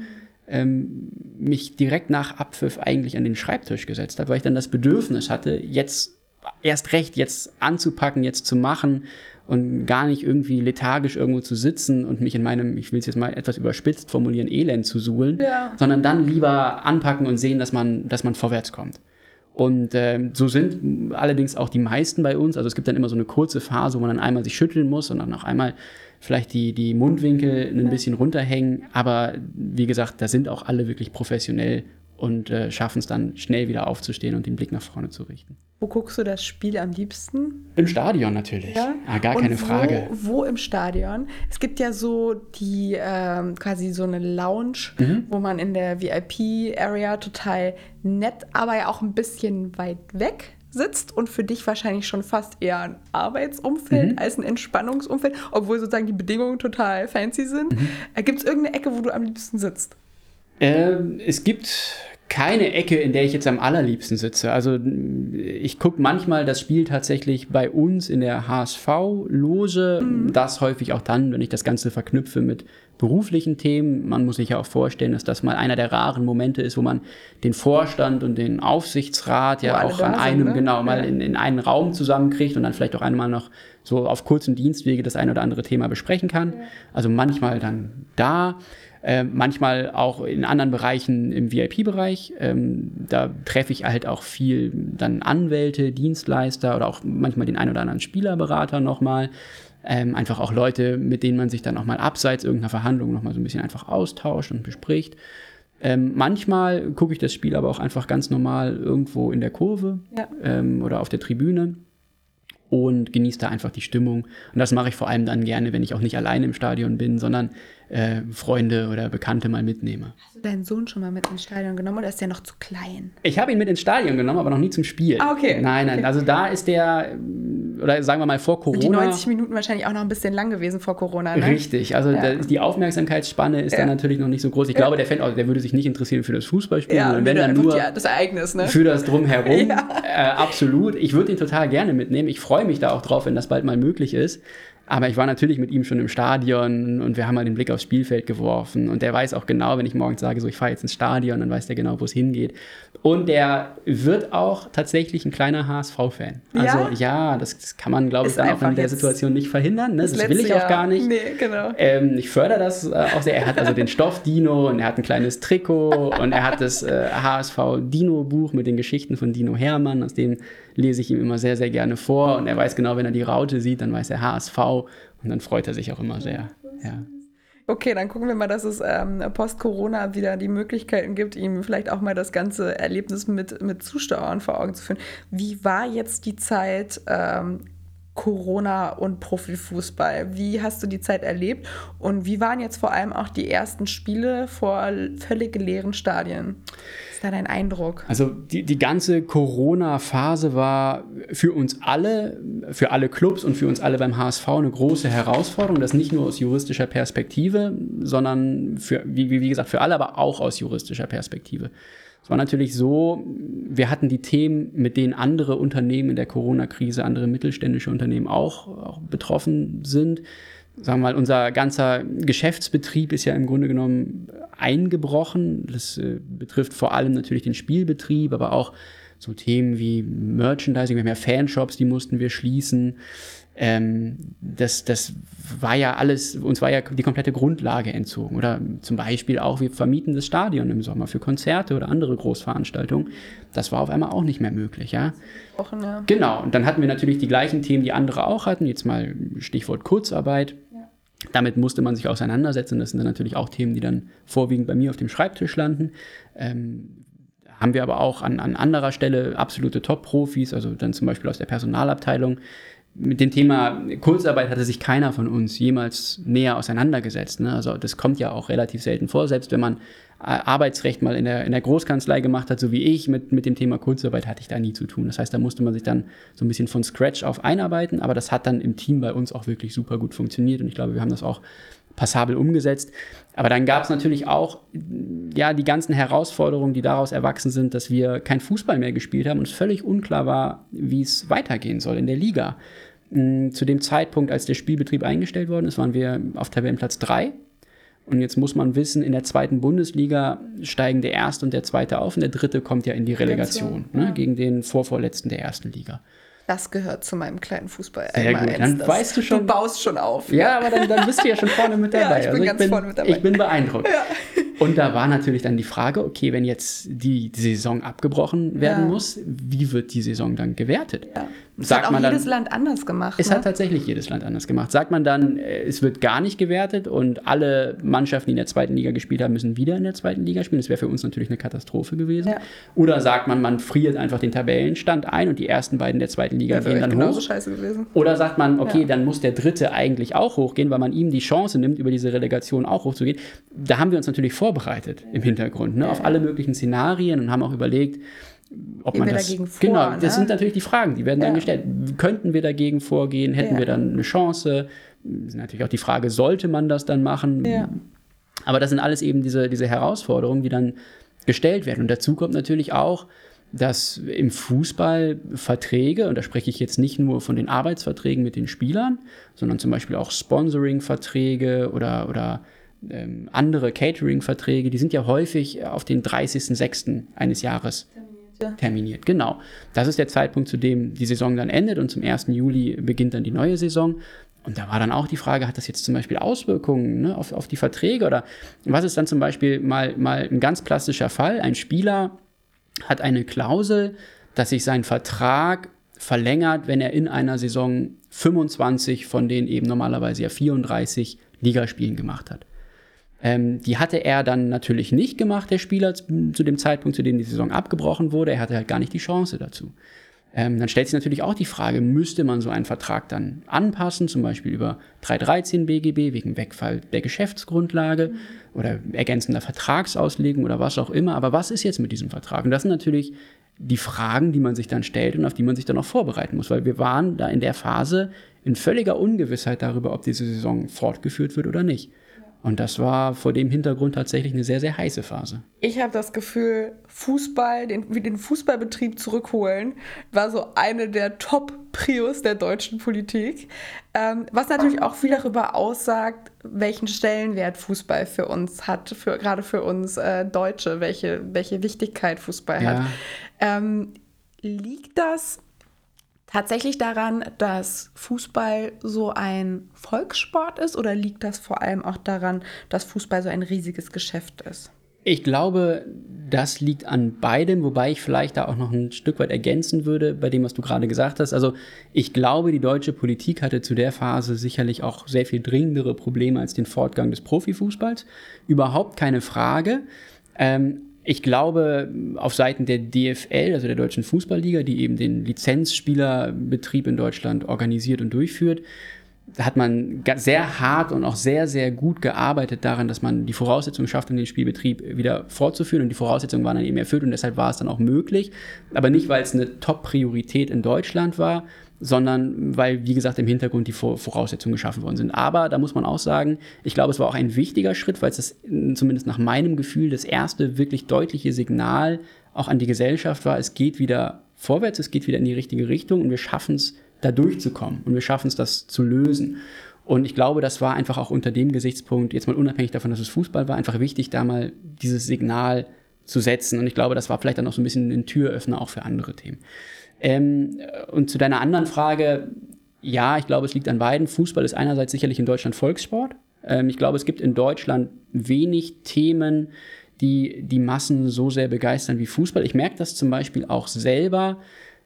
ähm, mich direkt nach Abpfiff eigentlich an den Schreibtisch gesetzt habe, weil ich dann das Bedürfnis hatte, jetzt erst recht jetzt anzupacken, jetzt zu machen und gar nicht irgendwie lethargisch irgendwo zu sitzen und mich in meinem, ich will es jetzt mal etwas überspitzt formulieren, Elend zu suhlen, ja. sondern dann lieber anpacken und sehen, dass man, dass man vorwärts kommt. Und äh, so sind allerdings auch die meisten bei uns. Also es gibt dann immer so eine kurze Phase, wo man dann einmal sich schütteln muss und dann noch einmal vielleicht die, die Mundwinkel ein bisschen runterhängen. Aber wie gesagt, da sind auch alle wirklich professionell und äh, schaffen es dann schnell wieder aufzustehen und den Blick nach vorne zu richten. Wo guckst du das Spiel am liebsten? Im Stadion natürlich. Ja, ah, gar und keine wo, Frage. Wo im Stadion? Es gibt ja so die ähm, quasi so eine Lounge, mhm. wo man in der VIP-Area total nett, aber ja auch ein bisschen weit weg sitzt und für dich wahrscheinlich schon fast eher ein Arbeitsumfeld mhm. als ein Entspannungsumfeld, obwohl sozusagen die Bedingungen total fancy sind. Mhm. Äh, Gibt es irgendeine Ecke, wo du am liebsten sitzt? Ähm, es gibt keine Ecke, in der ich jetzt am allerliebsten sitze. Also ich gucke manchmal das Spiel tatsächlich bei uns in der HSV-Loge. Mhm. Das häufig auch dann, wenn ich das Ganze verknüpfe mit beruflichen Themen. Man muss sich ja auch vorstellen, dass das mal einer der raren Momente ist, wo man den Vorstand und den Aufsichtsrat ja auch an einem, ne? genau, mal ja. in, in einen Raum zusammenkriegt und dann vielleicht auch einmal noch so auf kurzen Dienstwege das ein oder andere Thema besprechen kann. Ja. Also manchmal dann da. Äh, manchmal auch in anderen Bereichen im VIP-Bereich. Ähm, da treffe ich halt auch viel dann Anwälte, Dienstleister oder auch manchmal den ein oder anderen Spielerberater nochmal. Ähm, einfach auch Leute, mit denen man sich dann auch mal abseits irgendeiner Verhandlung nochmal so ein bisschen einfach austauscht und bespricht. Ähm, manchmal gucke ich das Spiel aber auch einfach ganz normal irgendwo in der Kurve ja. ähm, oder auf der Tribüne und genieße da einfach die Stimmung. Und das mache ich vor allem dann gerne, wenn ich auch nicht alleine im Stadion bin, sondern äh, Freunde oder Bekannte mal mitnehme. Hast du deinen Sohn schon mal mit ins Stadion genommen oder ist der noch zu klein? Ich habe ihn mit ins Stadion genommen, aber noch nie zum Spiel. Ah, okay. Nein, nein, okay. also da ist der, oder sagen wir mal vor Corona. Die 90 Minuten wahrscheinlich auch noch ein bisschen lang gewesen vor Corona, ne? Richtig, also ja. die Aufmerksamkeitsspanne ist ja. dann natürlich noch nicht so groß. Ich glaube, der Fan, also der würde sich nicht interessieren für das Fußballspiel, ja, sondern wenn dann nur das Ereignis, ne? für das Drumherum. <laughs> ja. äh, absolut. Ich würde ihn total gerne mitnehmen. Ich freue mich da auch drauf, wenn das bald mal möglich ist. Aber ich war natürlich mit ihm schon im Stadion und wir haben mal den Blick aufs Spielfeld geworfen. Und der weiß auch genau, wenn ich morgens sage, so ich fahre jetzt ins Stadion, dann weiß der genau, wo es hingeht. Und der wird auch tatsächlich ein kleiner HSV-Fan. Also ja, ja das, das, kann man, glaube ich, dann auch in der Situation nicht verhindern. Ne? Das, das will ich auch gar nicht. Nee, genau. Ähm, ich fördere das äh, auch sehr. Er hat also den Stoff-Dino und er hat ein kleines Trikot und er hat das äh, HSV-Dino-Buch mit den Geschichten von Dino Hermann, aus dem lese ich ihm immer sehr, sehr gerne vor. Und er weiß genau, wenn er die Raute sieht, dann weiß er HSV und dann freut er sich auch immer sehr. Ja. Okay, dann gucken wir mal, dass es ähm, post-Corona wieder die Möglichkeiten gibt, ihm vielleicht auch mal das ganze Erlebnis mit, mit Zuschauern vor Augen zu führen. Wie war jetzt die Zeit ähm, Corona und Profifußball? Wie hast du die Zeit erlebt und wie waren jetzt vor allem auch die ersten Spiele vor völlig leeren Stadien? da dein Eindruck? Also die, die ganze Corona-Phase war für uns alle, für alle Clubs und für uns alle beim HSV eine große Herausforderung. Das nicht nur aus juristischer Perspektive, sondern für, wie, wie gesagt, für alle, aber auch aus juristischer Perspektive. Es war natürlich so, wir hatten die Themen, mit denen andere Unternehmen in der Corona-Krise, andere mittelständische Unternehmen auch, auch betroffen sind sagen wir mal, unser ganzer Geschäftsbetrieb ist ja im Grunde genommen eingebrochen. Das äh, betrifft vor allem natürlich den Spielbetrieb, aber auch so Themen wie Merchandising. Wir haben ja Fanshops, die mussten wir schließen. Ähm, das, das war ja alles, uns war ja die komplette Grundlage entzogen. Oder zum Beispiel auch, wir vermieten das Stadion im Sommer für Konzerte oder andere Großveranstaltungen. Das war auf einmal auch nicht mehr möglich, ja. Wochen, ja. Genau, und dann hatten wir natürlich die gleichen Themen, die andere auch hatten. Jetzt mal Stichwort Kurzarbeit. Ja. Damit musste man sich auseinandersetzen. Das sind dann natürlich auch Themen, die dann vorwiegend bei mir auf dem Schreibtisch landen. Ähm, haben wir aber auch an, an anderer Stelle absolute Top-Profis, also dann zum Beispiel aus der Personalabteilung, mit dem Thema Kurzarbeit hatte sich keiner von uns jemals näher auseinandergesetzt. Ne? Also das kommt ja auch relativ selten vor, selbst wenn man äh, Arbeitsrecht mal in der, in der Großkanzlei gemacht hat, so wie ich, mit, mit dem Thema Kurzarbeit hatte ich da nie zu tun. Das heißt, da musste man sich dann so ein bisschen von Scratch auf einarbeiten, aber das hat dann im Team bei uns auch wirklich super gut funktioniert und ich glaube, wir haben das auch passabel umgesetzt. Aber dann gab es natürlich auch ja, die ganzen Herausforderungen, die daraus erwachsen sind, dass wir kein Fußball mehr gespielt haben und es völlig unklar war, wie es weitergehen soll in der Liga. Mm, zu dem Zeitpunkt, als der Spielbetrieb eingestellt worden ist, waren wir auf Tabellenplatz 3. Und jetzt muss man wissen, in der zweiten Bundesliga steigen der erste und der zweite auf und der dritte kommt ja in die Relegation, ne, gegen den Vorvorletzten der ersten Liga. Das gehört zu meinem kleinen Fußball. Sehr gut, dann das, weißt du schon. Du baust schon auf. Ja, aber dann, dann bist du ja schon vorne mit dabei. <laughs> ja, ich bin also ich ganz bin, vorne mit dabei. Ich bin beeindruckt. Ja. Und da war natürlich dann die Frage, okay, wenn jetzt die, Saison abgebrochen werden ja. muss, wie wird die Saison dann gewertet? Ja. Das Sagt hat auch jedes dann, Land anders gemacht. Es ne? hat tatsächlich jedes Land anders gemacht. Sagt man dann, äh, es wird gar nicht gewertet und alle Mannschaften, die in der zweiten Liga gespielt haben, müssen wieder in der zweiten Liga spielen? Das wäre für uns natürlich eine Katastrophe gewesen. Ja. Oder sagt man, man friert einfach den Tabellenstand ein und die ersten beiden der zweiten Liga gehen dann hoch? Scheiße gewesen. Oder sagt man, okay, dann muss der dritte eigentlich auch hochgehen, weil man ihm die Chance nimmt, über diese Relegation auch hochzugehen. Da haben wir uns natürlich vorbereitet im Hintergrund ne, auf alle möglichen Szenarien und haben auch überlegt, ob man wir das, dagegen vor, Genau, das ne? sind natürlich die Fragen, die werden ja. dann gestellt. Könnten wir dagegen vorgehen? Hätten ja. wir dann eine Chance? Das ist natürlich auch die Frage, sollte man das dann machen? Ja. Aber das sind alles eben diese, diese Herausforderungen, die dann gestellt werden. Und dazu kommt natürlich auch, dass im Fußball Verträge, und da spreche ich jetzt nicht nur von den Arbeitsverträgen mit den Spielern, sondern zum Beispiel auch Sponsoring-Verträge oder, oder ähm, andere Catering-Verträge, die sind ja häufig auf den 30.06. eines Jahres terminiert. Genau. Das ist der Zeitpunkt, zu dem die Saison dann endet und zum 1. Juli beginnt dann die neue Saison. Und da war dann auch die Frage, hat das jetzt zum Beispiel Auswirkungen ne, auf, auf die Verträge oder was ist dann zum Beispiel mal, mal ein ganz plastischer Fall? Ein Spieler hat eine Klausel, dass sich sein Vertrag verlängert, wenn er in einer Saison 25 von den eben normalerweise ja 34 Ligaspielen gemacht hat. Ähm, die hatte er dann natürlich nicht gemacht, der Spieler, zu dem Zeitpunkt, zu dem die Saison abgebrochen wurde. Er hatte halt gar nicht die Chance dazu. Ähm, dann stellt sich natürlich auch die Frage, müsste man so einen Vertrag dann anpassen, zum Beispiel über 313 BGB wegen Wegfall der Geschäftsgrundlage mhm. oder ergänzender Vertragsauslegung oder was auch immer. Aber was ist jetzt mit diesem Vertrag? Und das sind natürlich die Fragen, die man sich dann stellt und auf die man sich dann auch vorbereiten muss, weil wir waren da in der Phase in völliger Ungewissheit darüber, ob diese Saison fortgeführt wird oder nicht. Und das war vor dem Hintergrund tatsächlich eine sehr, sehr heiße Phase. Ich habe das Gefühl, Fußball, den, den Fußballbetrieb zurückholen, war so eine der Top-Prios der deutschen Politik. Ähm, was natürlich auch viel darüber aussagt, welchen Stellenwert Fußball für uns hat, für, gerade für uns äh, Deutsche, welche, welche Wichtigkeit Fußball ja. hat. Ähm, liegt das tatsächlich daran, dass Fußball so ein Volkssport ist oder liegt das vor allem auch daran, dass Fußball so ein riesiges Geschäft ist? Ich glaube, das liegt an beidem, wobei ich vielleicht da auch noch ein Stück weit ergänzen würde bei dem, was du gerade gesagt hast. Also ich glaube, die deutsche Politik hatte zu der Phase sicherlich auch sehr viel dringendere Probleme als den Fortgang des Profifußballs. Überhaupt keine Frage. Ähm, ich glaube, auf Seiten der DFL, also der Deutschen Fußballliga, die eben den Lizenzspielerbetrieb in Deutschland organisiert und durchführt, hat man sehr hart und auch sehr, sehr gut gearbeitet daran, dass man die Voraussetzungen schafft, um den Spielbetrieb wieder fortzuführen. Und die Voraussetzungen waren dann eben erfüllt und deshalb war es dann auch möglich. Aber nicht, weil es eine Top-Priorität in Deutschland war, sondern weil, wie gesagt, im Hintergrund die Voraussetzungen geschaffen worden sind. Aber da muss man auch sagen, ich glaube, es war auch ein wichtiger Schritt, weil es das zumindest nach meinem Gefühl das erste wirklich deutliche Signal auch an die Gesellschaft war, es geht wieder vorwärts, es geht wieder in die richtige Richtung und wir schaffen es, da durchzukommen und wir schaffen es, das zu lösen. Und ich glaube, das war einfach auch unter dem Gesichtspunkt, jetzt mal unabhängig davon, dass es Fußball war, einfach wichtig, da mal dieses Signal zu setzen. Und ich glaube, das war vielleicht dann auch so ein bisschen ein Türöffner auch für andere Themen. Ähm, und zu deiner anderen Frage, ja, ich glaube, es liegt an beiden. Fußball ist einerseits sicherlich in Deutschland Volkssport. Ähm, ich glaube, es gibt in Deutschland wenig Themen, die die Massen so sehr begeistern wie Fußball. Ich merke das zum Beispiel auch selber.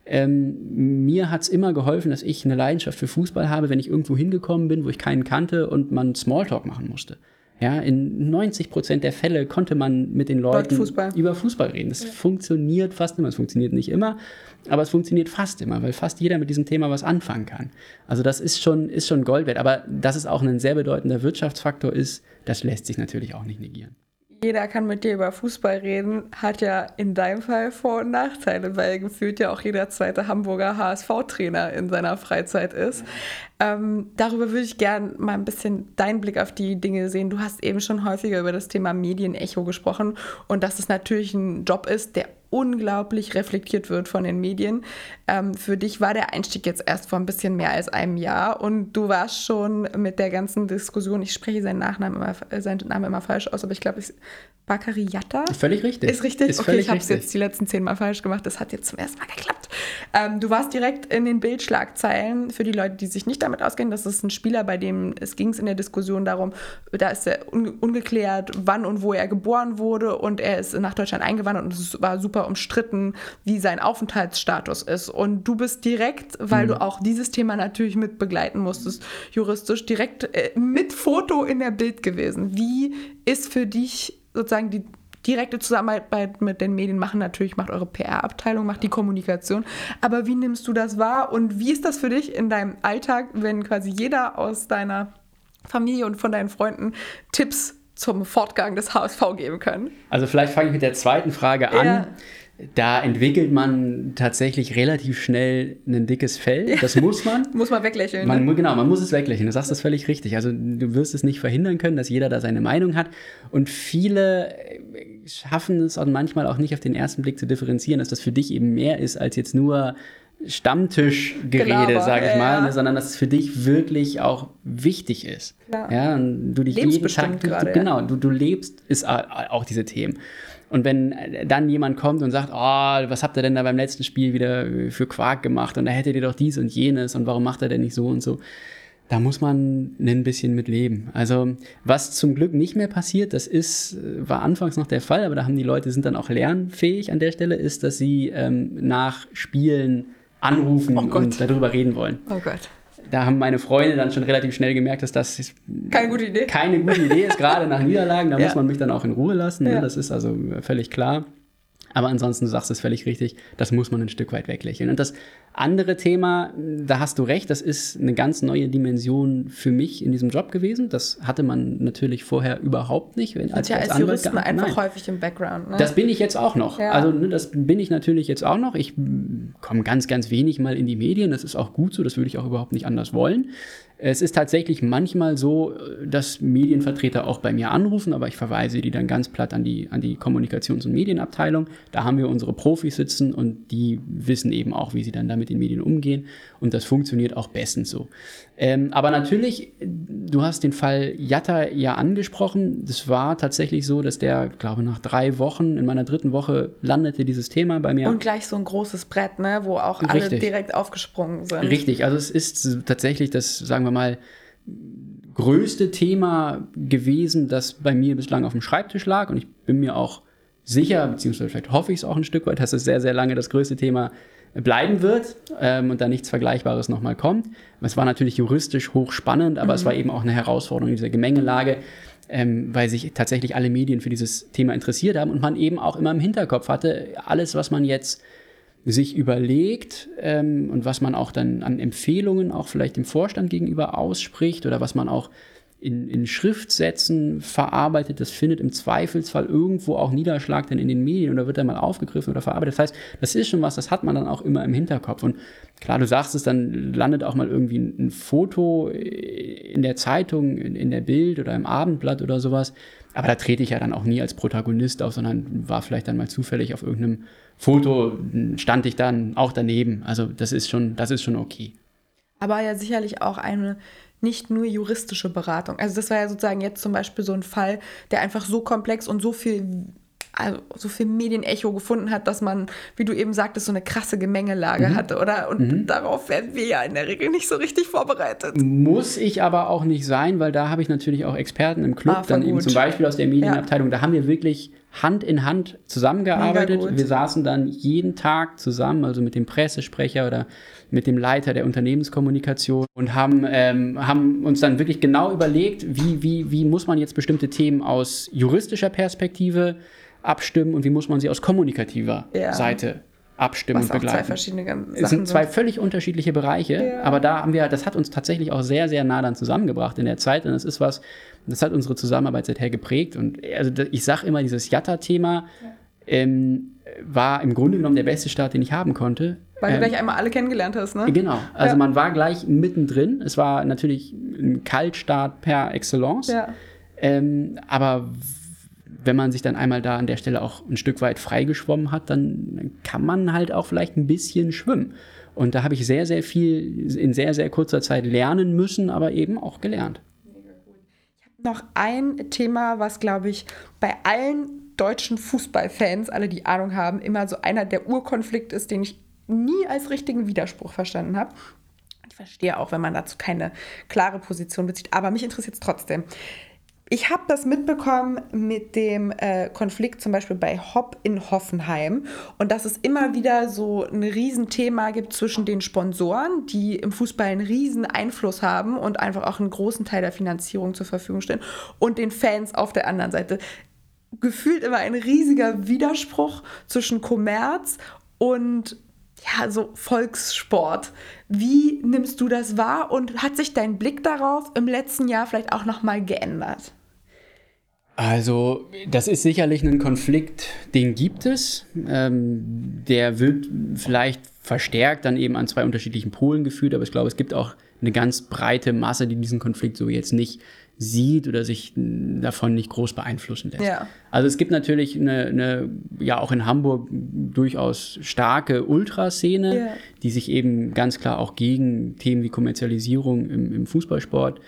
Ähm, mir hat es immer geholfen, dass ich eine Leidenschaft für Fußball habe, wenn ich irgendwo hingekommen bin, wo ich keinen kannte und man Smalltalk machen musste. Ja, in 90 Prozent der Fälle konnte man mit den Leuten Fußball. über Fußball reden. Das ja. funktioniert fast immer. Es funktioniert nicht immer, aber es funktioniert fast immer, weil fast jeder mit diesem Thema was anfangen kann. Also das ist schon, ist schon Gold wert. Aber dass es auch ein sehr bedeutender Wirtschaftsfaktor ist, das lässt sich natürlich auch nicht negieren jeder kann mit dir über Fußball reden, hat ja in deinem Fall Vor- und Nachteile, weil gefühlt ja auch jeder zweite Hamburger HSV-Trainer in seiner Freizeit ist. Ähm, darüber würde ich gerne mal ein bisschen deinen Blick auf die Dinge sehen. Du hast eben schon häufiger über das Thema Medienecho gesprochen und dass es natürlich ein Job ist, der unglaublich reflektiert wird von den Medien. Ähm, für dich war der Einstieg jetzt erst vor ein bisschen mehr als einem Jahr und du warst schon mit der ganzen Diskussion, ich spreche seinen Nachnamen immer, äh, seinen Namen immer falsch aus, aber ich glaube, Bakari Yatta. Völlig richtig. Ist richtig? Ist okay, ich habe es jetzt die letzten zehn Mal falsch gemacht. Das hat jetzt zum ersten Mal geklappt. Ähm, du warst direkt in den Bildschlagzeilen für die Leute, die sich nicht damit auskennen. Das ist ein Spieler, bei dem es ging in der Diskussion darum, da ist er un ungeklärt, wann und wo er geboren wurde und er ist nach Deutschland eingewandert und es war super umstritten, wie sein Aufenthaltsstatus ist. Und du bist direkt, weil mhm. du auch dieses Thema natürlich mit begleiten musstest, juristisch, direkt äh, mit Foto in der Bild gewesen. Wie ist für dich sozusagen die direkte Zusammenarbeit mit den Medien machen natürlich, macht eure PR-Abteilung, macht die Kommunikation. Aber wie nimmst du das wahr und wie ist das für dich in deinem Alltag, wenn quasi jeder aus deiner Familie und von deinen Freunden Tipps zum Fortgang des HSV geben kann? Also vielleicht fange ich mit der zweiten Frage an. Ja. da entwickelt man tatsächlich relativ schnell ein dickes Fell. Das <laughs> muss man. muss man weglächeln. Man, ne? Genau, man muss es weglächeln. Du sagst das völlig richtig. Also du wirst es nicht verhindern können, dass jeder da seine Meinung hat. Und viele äh, schaffen es auch manchmal auch nicht auf den ersten Blick zu differenzieren, dass das für dich eben mehr ist als jetzt nur Stammtischgerede, sage ich mal, ja. ne, sondern dass es für dich wirklich auch wichtig ist. Ja, ja und du dich jeden Tag, du, grade, genau, du, du lebst ist auch diese Themen. Und wenn dann jemand kommt und sagt, oh, was habt ihr denn da beim letzten Spiel wieder für Quark gemacht und da hättet ihr doch dies und jenes und warum macht er denn nicht so und so? Da muss man ein bisschen mit leben. Also, was zum Glück nicht mehr passiert, das ist, war anfangs noch der Fall, aber da haben die Leute, sind dann auch lernfähig an der Stelle, ist, dass sie ähm, nach Spielen anrufen oh und darüber reden wollen. Oh Gott. Da haben meine Freunde dann schon relativ schnell gemerkt, dass das keine gute Idee, keine gute Idee ist, gerade nach Niederlagen. Da <laughs> ja. muss man mich dann auch in Ruhe lassen. Ne? Ja. Das ist also völlig klar. Aber ansonsten, du sagst es völlig richtig, das muss man ein Stück weit weglächeln. Und das andere Thema, da hast du recht, das ist eine ganz neue Dimension für mich in diesem Job gewesen. Das hatte man natürlich vorher überhaupt nicht. Wenn, als, ja als, als Juristen einfach Nein. häufig im Background. Ne? Das bin ich jetzt auch noch. Ja. Also ne, das bin ich natürlich jetzt auch noch. Ich komme ganz, ganz wenig mal in die Medien. Das ist auch gut so. Das würde ich auch überhaupt nicht anders wollen. Es ist tatsächlich manchmal so, dass Medienvertreter auch bei mir anrufen, aber ich verweise die dann ganz platt an die, an die Kommunikations- und Medienabteilung. Da haben wir unsere Profis sitzen und die wissen eben auch, wie sie dann damit in Medien umgehen. Und das funktioniert auch bestens so. Ähm, aber natürlich, du hast den Fall Jatta ja angesprochen. Das war tatsächlich so, dass der, glaube nach drei Wochen, in meiner dritten Woche landete dieses Thema bei mir. Und gleich so ein großes Brett, ne, wo auch Richtig. alle direkt aufgesprungen sind. Richtig, also es ist tatsächlich das, sagen wir mal, größte Thema gewesen, das bei mir bislang auf dem Schreibtisch lag. Und ich bin mir auch sicher, beziehungsweise vielleicht hoffe ich es auch ein Stück weit, dass es sehr, sehr lange das größte Thema bleiben wird ähm, und da nichts Vergleichbares nochmal kommt. Es war natürlich juristisch hochspannend, aber mhm. es war eben auch eine Herausforderung in dieser Gemengelage, ähm, weil sich tatsächlich alle Medien für dieses Thema interessiert haben und man eben auch immer im Hinterkopf hatte, alles, was man jetzt sich überlegt ähm, und was man auch dann an Empfehlungen auch vielleicht dem Vorstand gegenüber ausspricht oder was man auch in, in Schriftsätzen verarbeitet, das findet im Zweifelsfall irgendwo auch Niederschlag dann in den Medien oder wird dann mal aufgegriffen oder verarbeitet. Das heißt, das ist schon was, das hat man dann auch immer im Hinterkopf. Und klar, du sagst es, dann landet auch mal irgendwie ein, Foto in der Zeitung, in, in der Bild oder im Abendblatt oder sowas. Aber da trete ich ja dann auch nie als Protagonist auf, sondern war vielleicht dann mal zufällig auf irgendeinem Foto, stand ich dann auch daneben. Also das ist schon, das ist schon okay. Aber ja sicherlich auch eine nicht nur juristische Beratung. Also das war ja sozusagen jetzt zum Beispiel so ein Fall, der einfach so komplex und so viel also so viel Medienecho gefunden hat, dass man, wie du eben sagtest, so eine krasse Gemengelage mhm. hatte, oder? Und mhm. darauf werden wir ja in der Regel nicht so richtig vorbereitet. Muss ich aber auch nicht sein, weil da habe ich natürlich auch Experten im Club, ah, dann gut. eben zum Beispiel aus der Medienabteilung, ja. da haben wir wirklich Hand in Hand zusammengearbeitet. Wir saßen dann jeden Tag zusammen, also mit dem Pressesprecher oder mit dem Leiter der Unternehmenskommunikation und haben, ähm, haben uns dann wirklich genau überlegt, wie, wie, wie muss man jetzt bestimmte Themen aus juristischer Perspektive abstimmen und wie muss man sie aus kommunikativer ja. Seite abstimmen Was und begleiten. Zwei verschiedene Sachen es sind zwei völlig unterschiedliche Bereiche, ja. aber da haben wir, das hat uns tatsächlich auch sehr, sehr nah dann zusammengebracht in der Zeit und das ist was, das hat unsere Zusammenarbeit seither geprägt und also ich sage immer, dieses Jatta-Thema ja. ähm, war im Grunde genommen der beste Start, den ich haben konnte. Weil ähm, du gleich einmal alle kennengelernt hast, ne? Genau, also ja. man war gleich mittendrin, es war natürlich ein Kaltstart per Excellence, ähm, aber wenn man sich dann einmal da an der Stelle auch ein Stück weit freigeschwommen hat, dann kann man halt auch vielleicht ein bisschen schwimmen. Und da habe ich sehr, sehr viel in sehr, sehr kurzer Zeit lernen müssen, aber eben auch gelernt. Ich habe noch ein Thema, was, glaube ich, bei allen deutschen Fußballfans, alle die Ahnung haben, immer so einer der Urkonflikte ist, den ich nie als richtigen Widerspruch verstanden habe. Ich verstehe auch, wenn man dazu keine klare Position bezieht, aber mich interessiert es trotzdem ich habe das mitbekommen mit dem äh, Konflikt zum Beispiel bei Hopp in Hoffenheim und dass es immer wieder so ein Riesenthema gibt zwischen den Sponsoren, die im Fußball einen riesen Einfluss haben und einfach auch einen großen Teil der Finanzierung zur Verfügung stellen und den Fans auf der anderen Seite. Gefühlt immer ein riesiger Widerspruch zwischen Kommerz und ja, so Volkssport. Wie nimmst du das wahr und hat sich dein Blick darauf im letzten Jahr vielleicht auch nochmal geändert? Also, das ist sicherlich ein Konflikt, den gibt es. Ähm, der wird vielleicht verstärkt dann eben an zwei unterschiedlichen Polen geführt, aber ich glaube, es gibt auch eine ganz breite Masse, die diesen Konflikt so jetzt nicht sieht oder sich davon nicht groß beeinflussen lässt. Ja. Also es gibt natürlich eine, eine, ja auch in Hamburg durchaus starke Ultraszene, ja. die sich eben ganz klar auch gegen Themen wie Kommerzialisierung im, im Fußballsport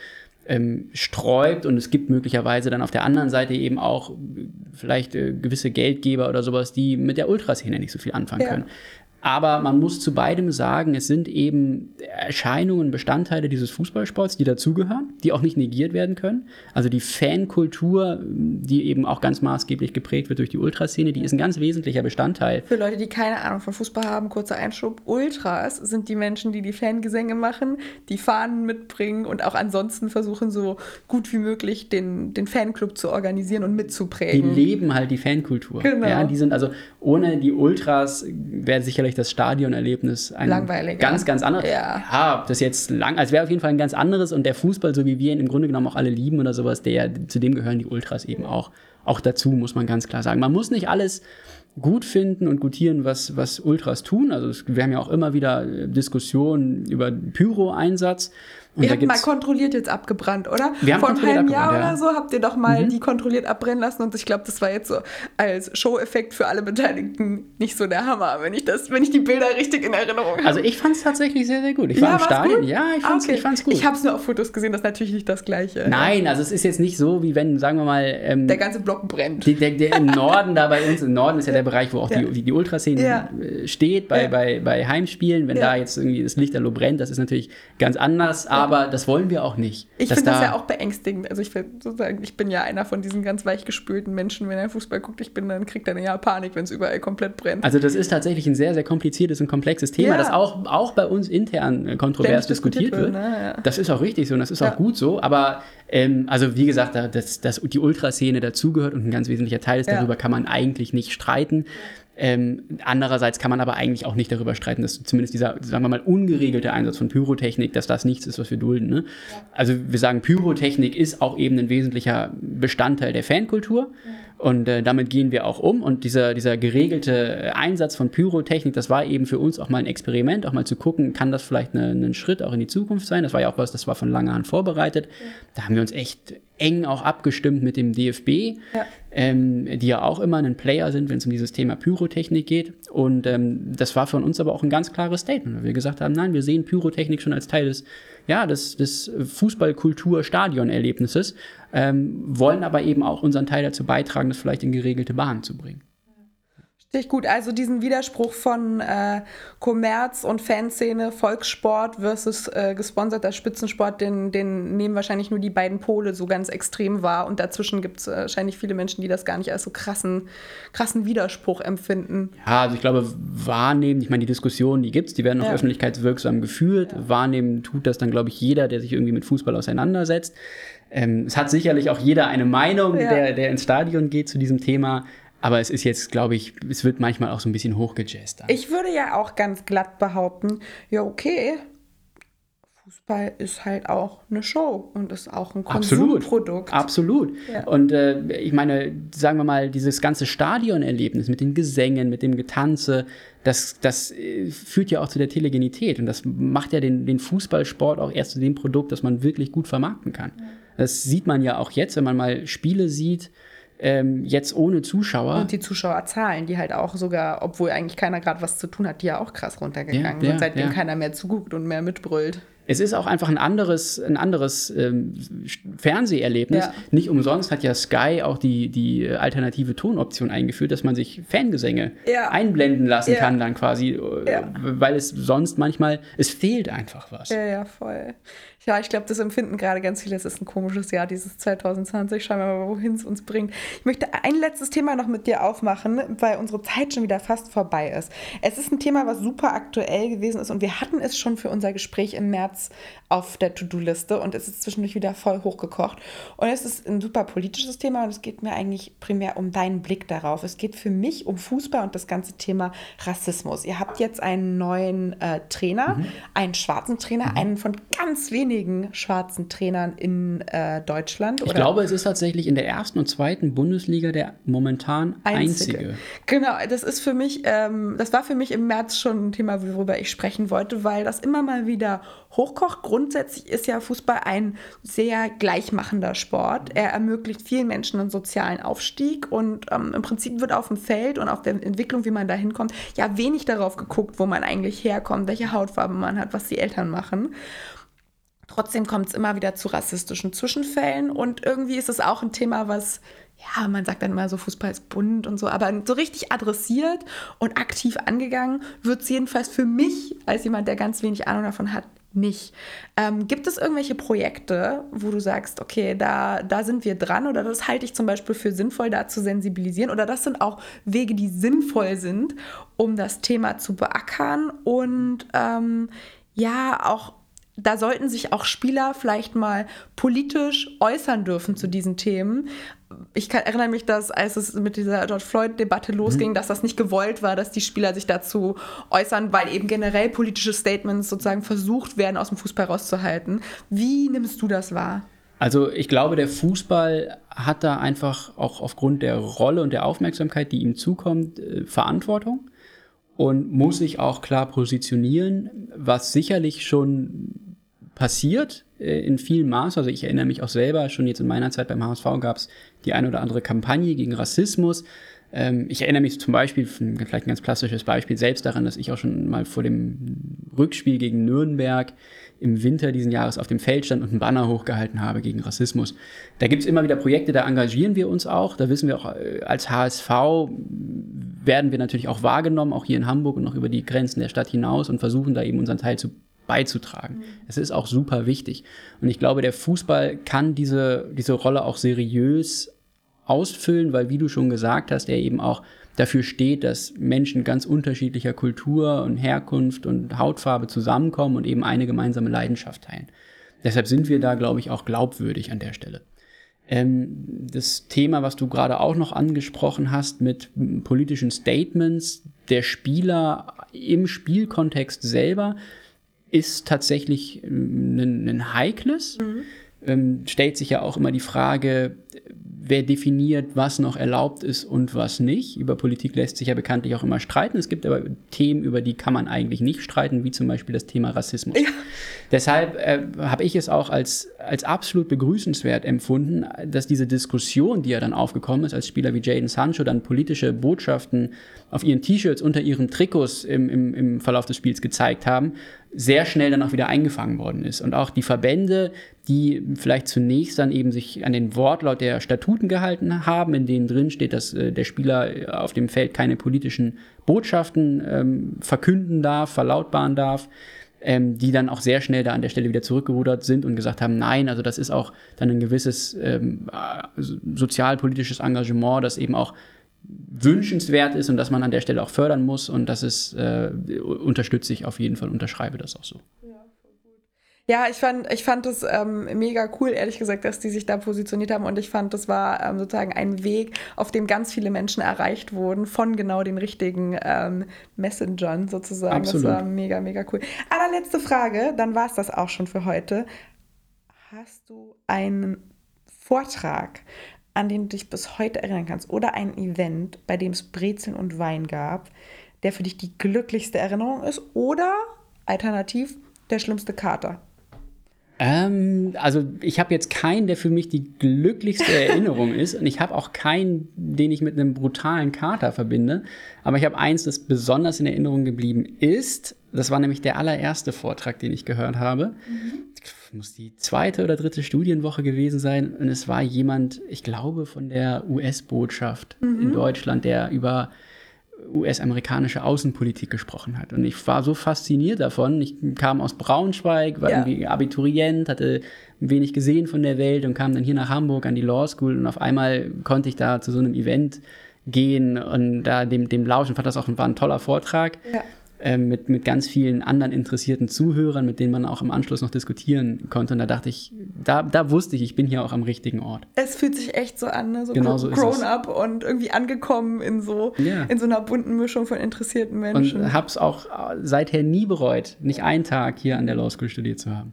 ähm, sträubt und es gibt möglicherweise dann auf der anderen Seite eben auch vielleicht äh, gewisse Geldgeber oder sowas, die mit der Ultraszene nicht so viel anfangen ja. können. Aber man muss zu beidem sagen, es sind eben Erscheinungen, Bestandteile dieses Fußballsports, die dazugehören, die auch nicht negiert werden können. Also die Fankultur, die eben auch ganz maßgeblich geprägt wird durch die Ultraszene, die ist ein ganz wesentlicher Bestandteil. Für Leute, die keine Ahnung von Fußball haben, kurzer Einschub. Ultras sind die Menschen, die die Fangesänge machen, die Fahnen mitbringen und auch ansonsten versuchen, so gut wie möglich den, den Fanclub zu organisieren und mitzuprägen. Die leben halt die Fankultur. Genau. Ja, die sind also ohne die Ultras wäre sicherlich sicherlich das Stadionerlebnis ein Langweilig, ganz, ganz anderes. Ja. ja, das jetzt lang, also wäre auf jeden Fall ein ganz anderes und der Fußball, so wie wir ihn im Grunde genommen auch alle lieben oder sowas, der, zu dem gehören die Ultras eben auch, auch dazu, muss man ganz klar sagen. Man muss nicht alles gut finden und gutieren, was, was Ultras tun. Also wir haben ja auch immer wieder Diskussionen über Pyro-Einsatz. Ihr habt mal kontrolliert jetzt abgebrannt, oder? Wir haben Vor einem halben Jahr ja. oder so habt ihr doch mal mhm. die kontrolliert abbrennen lassen und ich glaube, das war jetzt so als Show-Effekt für alle Beteiligten nicht so der Hammer, wenn ich das, wenn ich die Bilder richtig in Erinnerung habe. Also ich fand es tatsächlich sehr, sehr gut. Ich war ja, im Stadion. Gut? Ja, ich fand es okay. gut. Ich habe es nur auf Fotos gesehen, das ist natürlich nicht das Gleiche. Nein, also es ist jetzt nicht so, wie wenn, sagen wir mal... Ähm, der ganze Block brennt. Die, der, der, Im Norden, da bei uns, im Norden ist ja der Bereich, wo auch ja. die, die Ultraszene ja. Äh, steht, bei, bei, bei Heimspielen. Wenn da jetzt irgendwie das Lichterloh brennt, das ist natürlich ganz anders, aber das wollen wir auch nicht. Ich finde das ja auch beängstigend. Also ich sozusagen, ich bin ja einer von diesen ganz weichgespülten Menschen, wenn er Fußball guckt, ich bin dann kriegt er ja Panik, wenn es überall komplett brennt. Also das ist tatsächlich ein sehr, sehr kompliziertes und komplexes Thema, ja. das auch, auch bei uns intern äh, kontrovers diskutiert, diskutiert, wird. Ne? Ja. Das ist auch richtig so und das ist ja. auch gut so, aber ähm, also wie gesagt, dass, dass die Ultraszene dazugehört und ein ganz wesentlicher Teil ist, darüber kann man eigentlich nicht streiten. Ähm, andererseits kann man aber eigentlich auch nicht darüber streiten, dass zumindest dieser, sagen wir mal, ungeregelte Einsatz von Pyrotechnik, dass das nichts ist, was wir dulden. Ne? Also wir sagen, Pyrotechnik ist auch eben ein wesentlicher Bestandteil der Fankultur. Und äh, damit gehen wir auch um. Und dieser, dieser geregelte Einsatz von Pyrotechnik, das war eben für uns auch mal ein Experiment, auch mal zu gucken, kann das vielleicht ein Schritt auch in die Zukunft sein. Das war ja auch was, das war von langer Hand vorbereitet. Da haben wir uns echt eng auch abgestimmt mit dem DFB, ja. Ähm, die ja auch immer ein Player sind, wenn es um dieses Thema Pyrotechnik geht. Und ähm, das war von uns aber auch ein ganz klares Statement, weil wir gesagt haben, nein, wir sehen Pyrotechnik schon als Teil des ja, des, des Fußballkultur-Stadionerlebnisses, ähm, wollen aber eben auch unseren Teil dazu beitragen, das vielleicht in geregelte Bahnen zu bringen. Richtig gut. Also diesen Widerspruch von äh, Kommerz und Fanszene, Volkssport versus äh, gesponserter Spitzensport, den, den nehmen wahrscheinlich nur die beiden Pole so ganz extrem wahr. Und dazwischen gibt es äh, wahrscheinlich viele Menschen, die das gar nicht als so krassen, krassen Widerspruch empfinden. Ja, also ich glaube, wahrnehmen, ich meine, die Diskussionen, die gibt es, die werden auch ja. öffentlichkeitswirksam geführt. Ja. Wahrnehmen tut das dann, glaube ich, jeder, der sich irgendwie mit Fußball auseinandersetzt. Ähm, es hat sicherlich auch jeder eine Meinung, ja. der, der ins Stadion geht zu diesem Thema. Aber es ist jetzt, glaube ich, es wird manchmal auch so ein bisschen hochgejazzt. Ich würde ja auch ganz glatt behaupten, ja, okay, Fußball ist halt auch eine Show und ist auch ein Konsumprodukt. Absolut. Absolut. Ja. Und äh, ich meine, sagen wir mal, dieses ganze Stadionerlebnis mit den Gesängen, mit dem Getanze, das, das äh, führt ja auch zu der Telegenität und das macht ja den, den Fußballsport auch erst zu dem Produkt, das man wirklich gut vermarkten kann. Ja. Das sieht man ja auch jetzt, wenn man mal Spiele sieht, ähm, jetzt ohne Zuschauer. Und die Zuschauerzahlen, die halt auch sogar, obwohl eigentlich keiner gerade was zu tun hat, die ja auch krass runtergegangen ja, sind, seitdem ja. keiner mehr zuguckt und mehr mitbrüllt. Es ist auch einfach ein anderes, ein anderes ähm, Fernseherlebnis. Ja. Nicht umsonst hat ja Sky auch die, die alternative Tonoption eingeführt, dass man sich Fangesänge ja. einblenden lassen ja. kann, dann quasi, weil es sonst manchmal, es fehlt einfach was. Ja, ja, voll. Ja, ich glaube, das empfinden gerade ganz viele. Es ist ein komisches Jahr, dieses 2020. Schauen wir mal, wohin es uns bringt. Ich möchte ein letztes Thema noch mit dir aufmachen, weil unsere Zeit schon wieder fast vorbei ist. Es ist ein Thema, was super aktuell gewesen ist und wir hatten es schon für unser Gespräch im März Platz auf der To-Do-Liste und es ist zwischendurch wieder voll hochgekocht. Und es ist ein super politisches Thema und es geht mir eigentlich primär um deinen Blick darauf. Es geht für mich um Fußball und das ganze Thema Rassismus. Ihr habt jetzt einen neuen äh, Trainer, mhm. einen schwarzen Trainer, mhm. einen von ganz wenigen schwarzen Trainern in äh, Deutschland. Ich glaube, es ist tatsächlich in der ersten und zweiten Bundesliga der momentan einzige. einzige. Genau, das ist für mich, ähm, das war für mich im März schon ein Thema, worüber ich sprechen wollte, weil das immer mal wieder hochkocht. Grundsätzlich ist ja Fußball ein sehr gleichmachender Sport. Er ermöglicht vielen Menschen einen sozialen Aufstieg und ähm, im Prinzip wird auf dem Feld und auf der Entwicklung, wie man da hinkommt, ja wenig darauf geguckt, wo man eigentlich herkommt, welche Hautfarbe man hat, was die Eltern machen. Trotzdem kommt es immer wieder zu rassistischen Zwischenfällen und irgendwie ist es auch ein Thema, was ja, man sagt dann immer so, Fußball ist bunt und so, aber so richtig adressiert und aktiv angegangen wird es jedenfalls für mich, als jemand, der ganz wenig Ahnung davon hat, nicht. Ähm, gibt es irgendwelche Projekte, wo du sagst, okay, da, da sind wir dran oder das halte ich zum Beispiel für sinnvoll, da zu sensibilisieren oder das sind auch Wege, die sinnvoll sind, um das Thema zu beackern und ähm, ja, auch da sollten sich auch Spieler vielleicht mal politisch äußern dürfen zu diesen Themen. Ich kann, erinnere mich, dass als es mit dieser George Floyd-Debatte losging, mhm. dass das nicht gewollt war, dass die Spieler sich dazu äußern, weil eben generell politische Statements sozusagen versucht werden, aus dem Fußball rauszuhalten. Wie nimmst du das wahr? Also ich glaube, der Fußball hat da einfach auch aufgrund der Rolle und der Aufmerksamkeit, die ihm zukommt, äh, Verantwortung und muss sich auch klar positionieren, was sicherlich schon passiert äh, in vielem Maß. Also ich erinnere mich auch selber, schon jetzt in meiner Zeit beim HSV gab es die eine oder andere Kampagne gegen Rassismus. Ähm, ich erinnere mich zum Beispiel, vielleicht ein ganz klassisches Beispiel, selbst daran, dass ich auch schon mal vor dem Rückspiel gegen Nürnberg im Winter diesen Jahres auf dem Feld stand und einen Banner hochgehalten habe gegen Rassismus. Da gibt es immer wieder Projekte, da engagieren wir uns auch. Da wissen wir auch, äh, als HSV werden wir natürlich auch wahrgenommen, auch hier in Hamburg und noch über die Grenzen der Stadt hinaus und versuchen da eben unseren Teil zu beizutragen. Mhm. Es ist auch super wichtig. Und ich glaube, der Fußball kann diese, diese Rolle auch seriös ausfüllen, weil, wie du schon gesagt hast, er eben auch dafür steht, dass Menschen ganz unterschiedlicher Kultur und Herkunft und Hautfarbe zusammenkommen und eben eine gemeinsame Leidenschaft teilen. Deshalb sind wir da, glaube ich, auch glaubwürdig an der Stelle. Ähm, das Thema, was du gerade auch noch angesprochen hast mit politischen Statements der Spieler im Spielkontext selber, ist tatsächlich ein, ähm, ein heikles. Mhm. Ähm, stellt sich ja auch immer die Frage, wer definiert, was noch erlaubt ist und was nicht. Über Politik lässt sich ja bekanntlich auch immer streiten. Es gibt aber Themen, über die kann man eigentlich nicht streiten, wie zum Beispiel das Thema Rassismus. Ja. Deshalb äh, habe ich es auch als, als absolut begrüßenswert empfunden, dass diese Diskussion, die ja dann aufgekommen ist, als Spieler wie Jaden Sancho dann politische Botschaften auf ihren T-Shirts unter ihren Trikots im, im, im Verlauf des Spiels gezeigt haben, sehr schnell dann auch wieder eingefangen worden ist. Und auch die Verbände, die vielleicht zunächst dann eben sich an den Wortlaut der Statuten gehalten haben, in denen drin steht, dass äh, der Spieler auf dem Feld keine politischen Botschaften ähm, verkünden darf, verlautbaren darf, ähm, die dann auch sehr schnell da an der Stelle wieder zurückgerudert sind und gesagt haben, nein, also das ist auch dann ein gewisses ähm, äh, sozialpolitisches Engagement, das eben auch wünschenswert ist und dass man an der Stelle auch fördern muss und das ist, äh, unterstütze ich auf jeden Fall, unterschreibe das auch so. Ja, ich fand, ich fand es ähm, mega cool, ehrlich gesagt, dass die sich da positioniert haben. Und ich fand, das war ähm, sozusagen ein Weg, auf dem ganz viele Menschen erreicht wurden, von genau den richtigen ähm, Messengern sozusagen. Absolut. Das war mega, mega cool. Allerletzte Frage, dann war es das auch schon für heute. Hast du einen Vortrag, an den du dich bis heute erinnern kannst, oder ein Event, bei dem es Brezeln und Wein gab, der für dich die glücklichste Erinnerung ist, oder alternativ der schlimmste Kater? Ähm, also ich habe jetzt keinen, der für mich die glücklichste <laughs> Erinnerung ist und ich habe auch keinen, den ich mit einem brutalen Kater verbinde. Aber ich habe eins, das besonders in Erinnerung geblieben ist. Das war nämlich der allererste Vortrag, den ich gehört habe. Mhm. Muss die zweite oder dritte Studienwoche gewesen sein. Und es war jemand, ich glaube, von der US-Botschaft mhm. in Deutschland, der über US-amerikanische Außenpolitik gesprochen hat. Und ich war so fasziniert davon. Ich kam aus Braunschweig, war ja. irgendwie Abiturient, hatte wenig gesehen von der Welt und kam dann hier nach Hamburg an die Law School und auf einmal konnte ich da zu so einem Event gehen und da dem, dem lauschen. Fand das auch war ein toller Vortrag. Ja. Äh, mit, mit ganz vielen anderen interessierten Zuhörern, mit denen man auch im Anschluss noch diskutieren konnte. Und da dachte ich, da, da wusste ich, ich bin hier auch am richtigen Ort. Es fühlt sich echt so an, ne? so genau so grown up und irgendwie angekommen in so, Ja. in so einer bunten Mischung von interessierten Menschen. Und habe es auch äh, seither nie bereut, nicht einen Tag hier an der Law School studiert zu haben.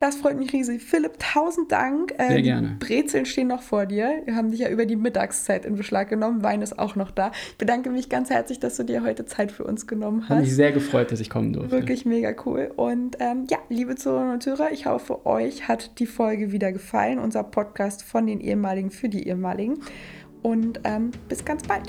Das freut mich riesig. Philipp, tausend Dank. Sehr die gerne. Brezeln stehen noch vor dir. Wir haben dich ja über die Mittagszeit in Beschlag genommen. Wein ist auch noch da. Ich bedanke mich ganz herzlich, dass du dir heute Zeit für uns genommen Hat mich hast. sehr gefreut, dass ich kommen durfte. Wirklich mega cool. Und ähm, ja, liebe Zuhörer und Hörer, ich hoffe, euch hat die Folge wieder gefallen. Unser Podcast von den ehemaligen für die ehemaligen. Und ähm, bis ganz bald.